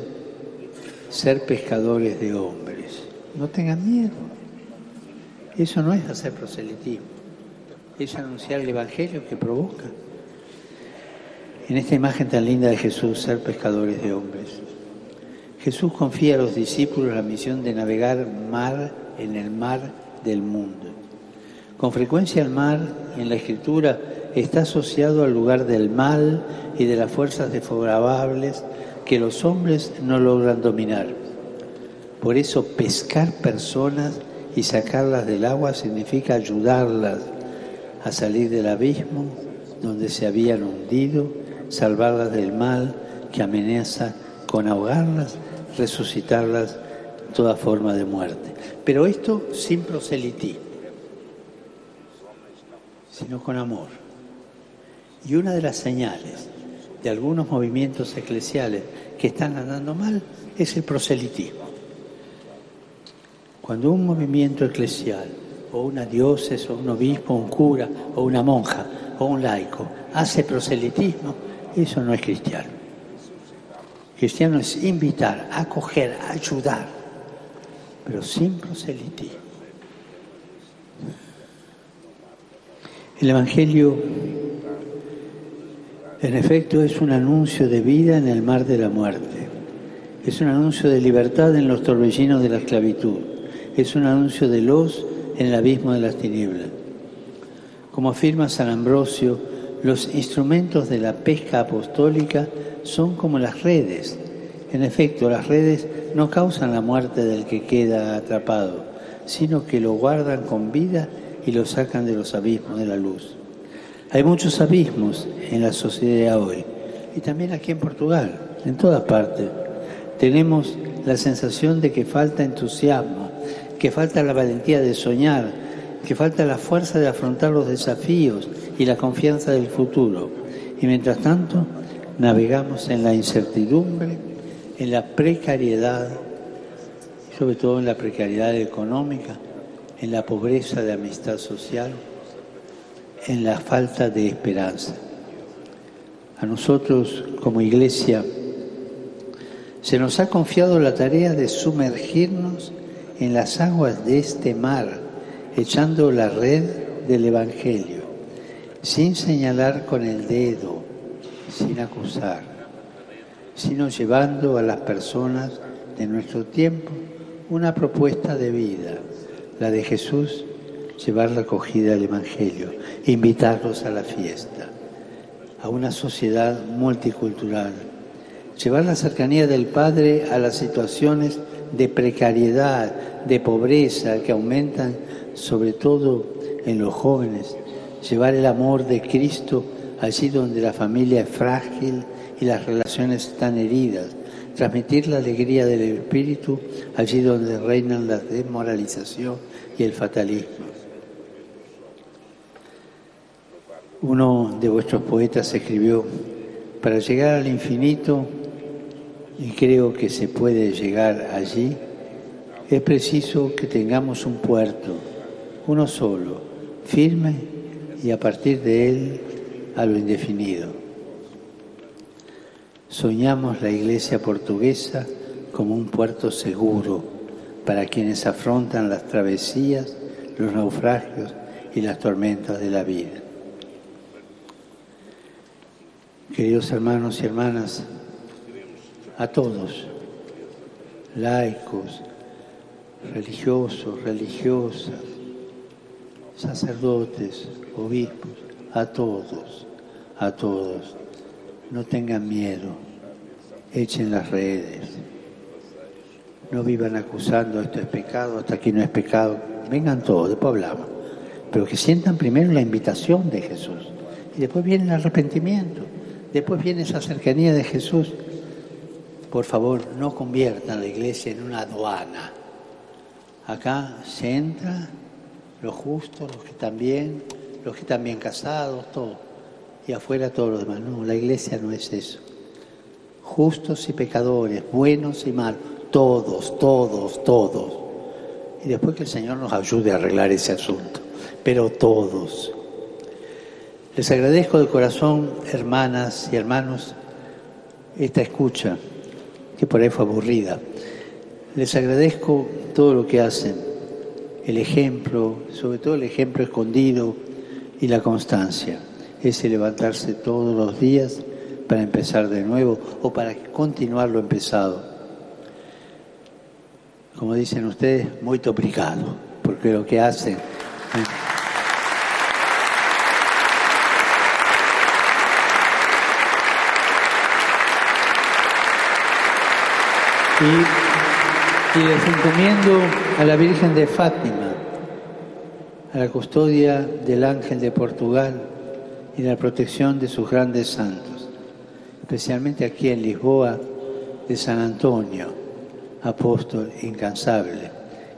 ser pescadores de hombres. No tengan miedo. Eso no es hacer proselitismo, es anunciar el Evangelio que provoca. En esta imagen tan linda de Jesús, ser pescadores de hombres. Jesús confía a los discípulos la misión de navegar mar en el mar del mundo. Con frecuencia el mar en la escritura está asociado al lugar del mal y de las fuerzas desfavorables que los hombres no logran dominar. Por eso pescar personas y sacarlas del agua significa ayudarlas a salir del abismo donde se habían hundido, salvarlas del mal que amenaza con ahogarlas, resucitarlas toda forma de muerte. Pero esto sin proselitismo, sino con amor. Y una de las señales de algunos movimientos eclesiales que están andando mal es el proselitismo. Cuando un movimiento eclesial, o una diócesis, o un obispo, un cura, o una monja, o un laico, hace proselitismo, eso no es cristiano. Cristiano es invitar, acoger, ayudar, pero sin proselitismo. El Evangelio, en efecto, es un anuncio de vida en el mar de la muerte. Es un anuncio de libertad en los torbellinos de la esclavitud es un anuncio de luz en el abismo de las tinieblas. Como afirma San Ambrosio, los instrumentos de la pesca apostólica son como las redes. En efecto, las redes no causan la muerte del que queda atrapado, sino que lo guardan con vida y lo sacan de los abismos de la luz. Hay muchos abismos en la sociedad hoy, y también aquí en Portugal, en todas partes. Tenemos la sensación de que falta entusiasmo, que falta la valentía de soñar, que falta la fuerza de afrontar los desafíos y la confianza del futuro. Y mientras tanto, navegamos en la incertidumbre, en la precariedad, sobre todo en la precariedad económica, en la pobreza de amistad social, en la falta de esperanza. A nosotros como iglesia se nos ha confiado la tarea de sumergirnos en las aguas de este mar, echando la red del Evangelio, sin señalar con el dedo, sin acusar, sino llevando a las personas de nuestro tiempo una propuesta de vida, la de Jesús, llevar la acogida del Evangelio, invitarlos a la fiesta, a una sociedad multicultural, llevar la cercanía del Padre a las situaciones de precariedad, de pobreza que aumentan sobre todo en los jóvenes. Llevar el amor de Cristo allí donde la familia es frágil y las relaciones están heridas. transmitir la alegría del Espíritu allí donde reinan la desmoralización y el fatalismo. Uno de vuestros poetas escribió, para llegar al infinito, y creo que se puede llegar allí, es preciso que tengamos un puerto, uno solo, firme y a partir de él a lo indefinido. Soñamos la iglesia portuguesa como un puerto seguro para quienes afrontan las travesías, los naufragios y las tormentas de la vida. Queridos hermanos y hermanas, a todos, laicos, religiosos, religiosas, sacerdotes, obispos, a todos, a todos. No tengan miedo, echen las redes. No vivan acusando esto es pecado, hasta aquí no es pecado. Vengan todos, después hablamos. Pero que sientan primero la invitación de Jesús. Y después viene el arrepentimiento. Después viene esa cercanía de Jesús. Por favor, no conviertan la iglesia en una aduana. Acá se entra los justos, los que están bien, los que están bien casados, todo. Y afuera todo lo demás. No, la iglesia no es eso. Justos y pecadores, buenos y malos, todos, todos, todos. Y después que el Señor nos ayude a arreglar ese asunto. Pero todos. Les agradezco de corazón, hermanas y hermanos, esta escucha, que por ahí fue aburrida. Les agradezco todo lo que hacen el ejemplo, sobre todo el ejemplo escondido y la constancia. Ese levantarse todos los días para empezar de nuevo o para continuar lo empezado. Como dicen ustedes, muy obrigado, porque lo que hacen... Y, y les encomiendo a la Virgen de Fátima, a la custodia del Ángel de Portugal y la protección de sus grandes santos, especialmente aquí en Lisboa, de San Antonio, apóstol incansable,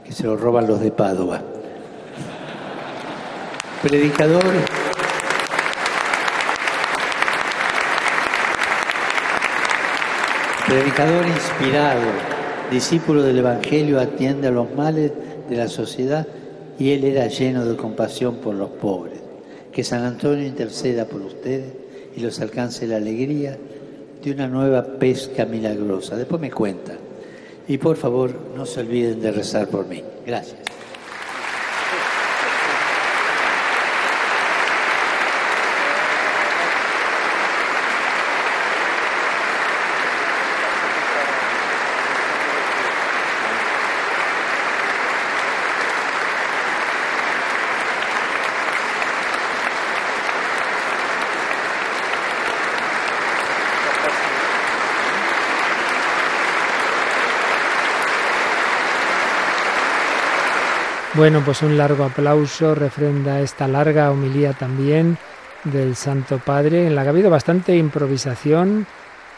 que se lo roban los de Padua. Predicador. Predicador inspirado, discípulo del Evangelio, atiende a los males de la sociedad y él era lleno de compasión por los pobres. Que San Antonio interceda por ustedes y los alcance la alegría de una nueva pesca milagrosa. Después me cuentan. Y por favor, no se olviden de rezar por mí. Gracias. Bueno, pues un largo aplauso refrenda esta larga homilía también del Santo Padre, en la que ha habido bastante improvisación.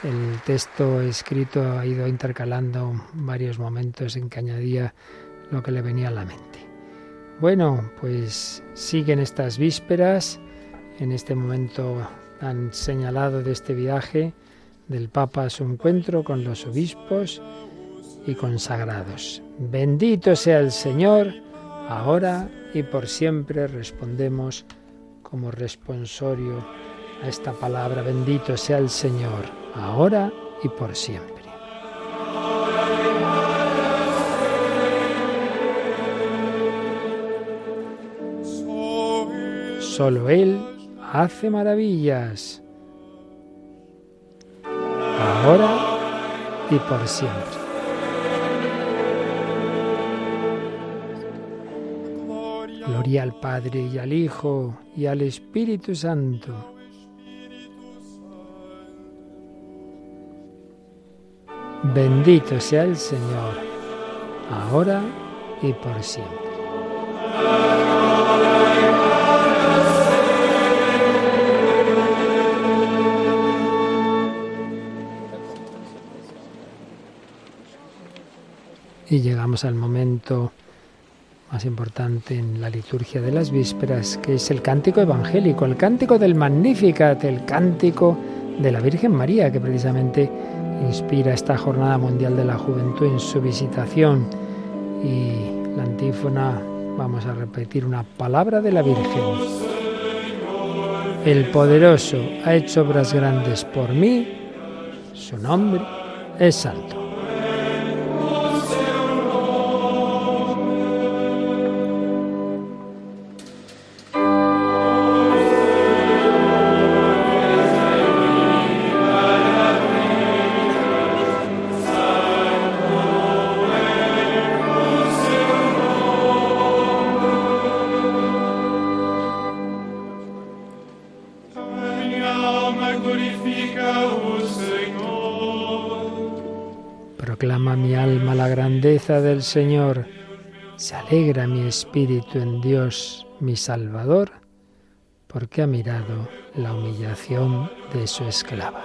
El texto escrito ha ido intercalando varios momentos en que añadía lo que le venía a la mente. Bueno, pues siguen estas vísperas, en este momento tan señalado de este viaje del Papa a su encuentro con los obispos y consagrados. Bendito sea el Señor ahora y por siempre respondemos como responsorio a esta palabra, bendito sea el Señor, ahora y por siempre. Solo Él hace maravillas, ahora y por siempre. Gloria al Padre y al Hijo y al Espíritu Santo. Bendito sea el Señor, ahora y por siempre. Y llegamos al momento más importante en la liturgia de las vísperas, que es el cántico evangélico, el cántico del Magnificat, el cántico de la Virgen María, que precisamente inspira esta Jornada Mundial de la Juventud en su visitación. Y la antífona, vamos a repetir una palabra de la Virgen. El poderoso ha hecho obras grandes por mí, su nombre es santo. Del Señor. Se alegra mi espíritu en Dios, mi Salvador, porque ha mirado la humillación de su esclava.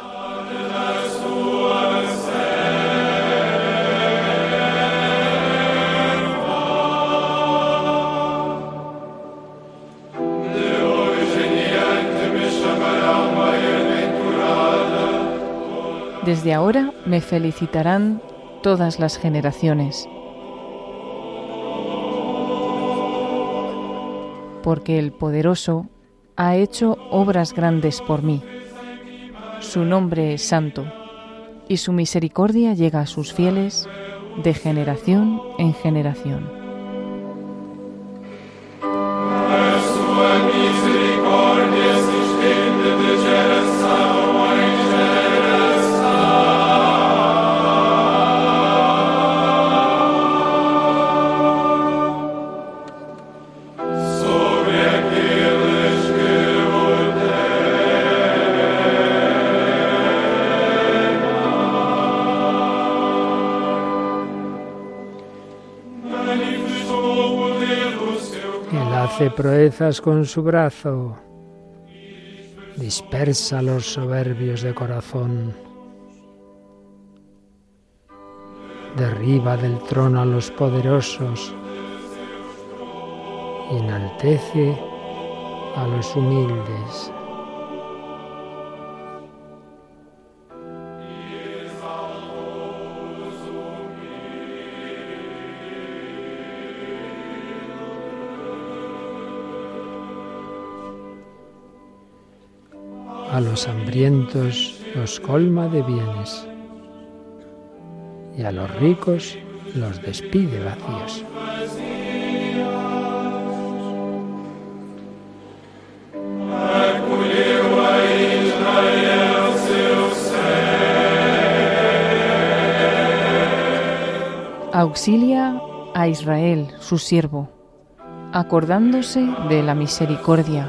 Desde ahora me felicitarán todas las generaciones. Porque el poderoso ha hecho obras grandes por mí. Su nombre es santo, y su misericordia llega a sus fieles de generación en generación. Proezas con su brazo, dispersa los soberbios de corazón, derriba del trono a los poderosos, enaltece a los humildes. Los hambrientos los colma de bienes y a los ricos los despide vacíos. Auxilia a Israel, su siervo, acordándose de la misericordia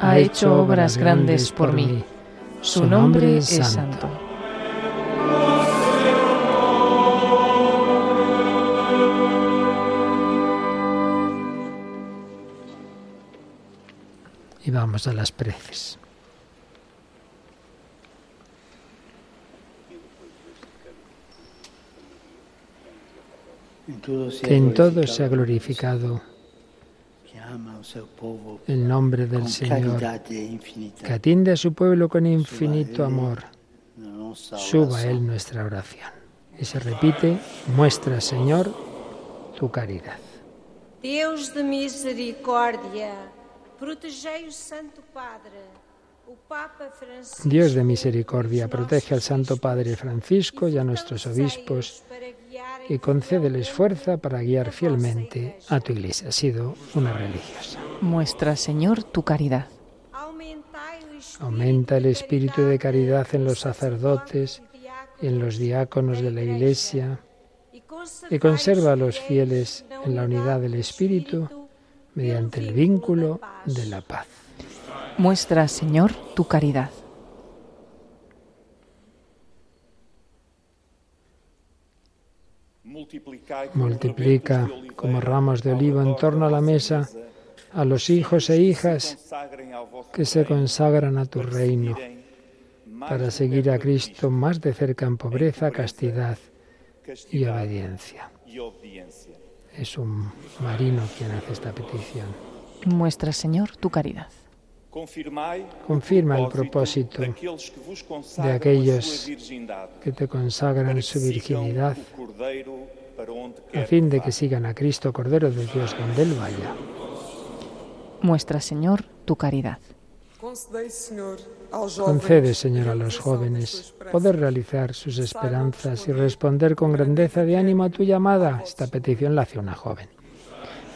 Ha hecho obras grandes por mí. Su nombre es santo. Y vamos a las preces. Que en todo se ha glorificado el nombre del Señor, que atiende a su pueblo con infinito amor. Suba a Él nuestra oración. Y se repite, muestra, Señor, tu caridad. Dios de misericordia, protegei Santo Padre, Dios de misericordia, protege al Santo Padre Francisco y a nuestros obispos y concédeles fuerza para guiar fielmente a tu iglesia. Ha sido una religiosa. Muestra, Señor, tu caridad. Aumenta el espíritu de caridad en los sacerdotes y en los diáconos de la iglesia y conserva a los fieles en la unidad del espíritu mediante el vínculo de la paz. Muestra, Señor, tu caridad. Multiplica como ramos de olivo en torno a la mesa a los hijos e hijas que se consagran a tu reino para seguir a Cristo más de cerca en pobreza, castidad y obediencia. Es un marino quien hace esta petición. Muestra, Señor, tu caridad. Confirma el propósito de aquellos que te consagran su virginidad a fin de que sigan a Cristo, Cordero de Dios, donde Él vaya. Muestra, Señor, tu caridad. Concede, Señor, a los jóvenes poder realizar sus esperanzas y responder con grandeza de ánimo a tu llamada. Esta petición la hace una joven.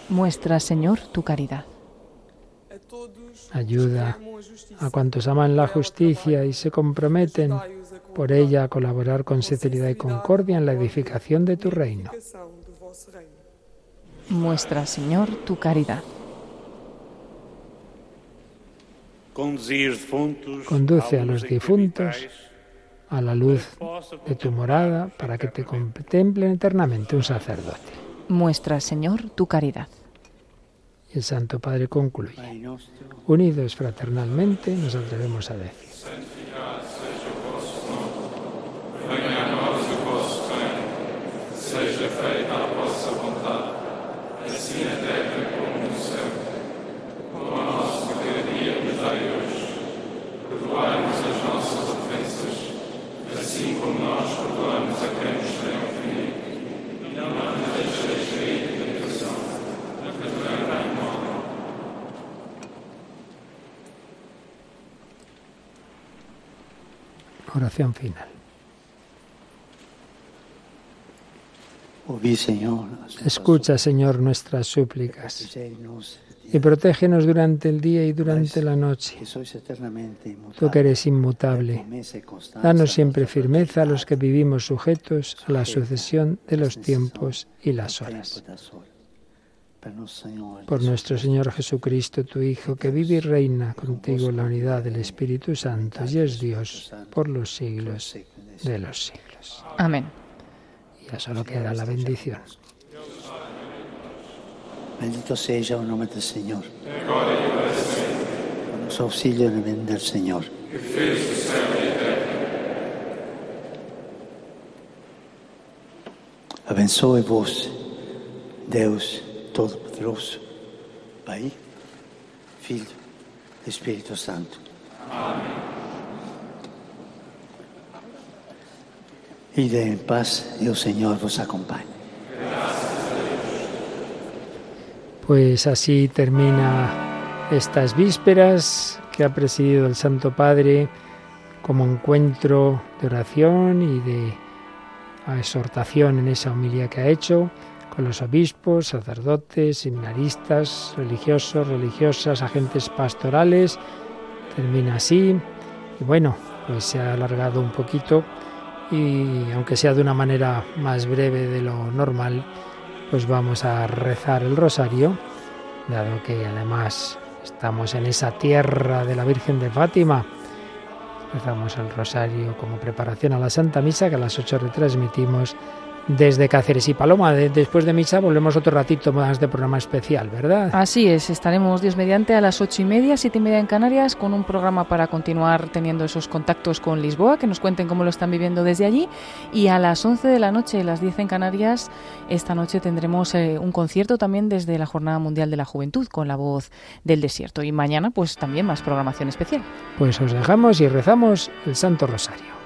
Muestra, Señor, tu caridad. Ayuda a cuantos aman la justicia y se comprometen por ella a colaborar con sinceridad y concordia en la edificación de tu reino. Muestra, Señor, tu caridad. Conduce a los difuntos a la luz de tu morada para que te contemplen eternamente un sacerdote. Muestra, Señor, tu caridad. Y el Santo Padre concluye. Unidos fraternalmente nos atrevemos a decir. Oración final. Escucha, Señor, nuestras súplicas y protégenos durante el día y durante la noche. Tú que eres inmutable, danos siempre firmeza a los que vivimos sujetos a la sucesión de los tiempos y las horas. Por nuestro Señor Jesucristo, tu Hijo, que vive y reina contigo en la unidad del Espíritu Santo y es Dios por los siglos de los siglos. Amén. Y ya solo queda la bendición. Bendito sea el nombre del Señor. Su auxilio en el del Señor. Abençoe vos, Deus Todo-Poderoso, Pai, Filho e Espírito Santo. Amém. Ide en paz y el Señor vos acompañe. Pues así termina estas vísperas que ha presidido el Santo Padre como encuentro de oración y de exhortación en esa homilía que ha hecho con los obispos, sacerdotes, seminaristas, religiosos, religiosas, agentes pastorales. Termina así. Y bueno, pues se ha alargado un poquito y aunque sea de una manera más breve de lo normal, pues vamos a rezar el rosario, dado que además estamos en esa tierra de la Virgen de Fátima. Rezamos el rosario como preparación a la Santa Misa que a las 8 retransmitimos desde Cáceres y Paloma. después de misa volvemos otro ratito más de programa especial, ¿verdad? Así es, estaremos Dios mediante a las ocho y media, siete y media en Canarias, con un programa para continuar teniendo esos contactos con Lisboa, que nos cuenten cómo lo están viviendo desde allí. Y a las once de la noche, las diez en Canarias, esta noche tendremos eh, un concierto también desde la Jornada Mundial de la Juventud con la voz del desierto. Y mañana, pues también más programación especial. Pues os dejamos y rezamos el Santo Rosario.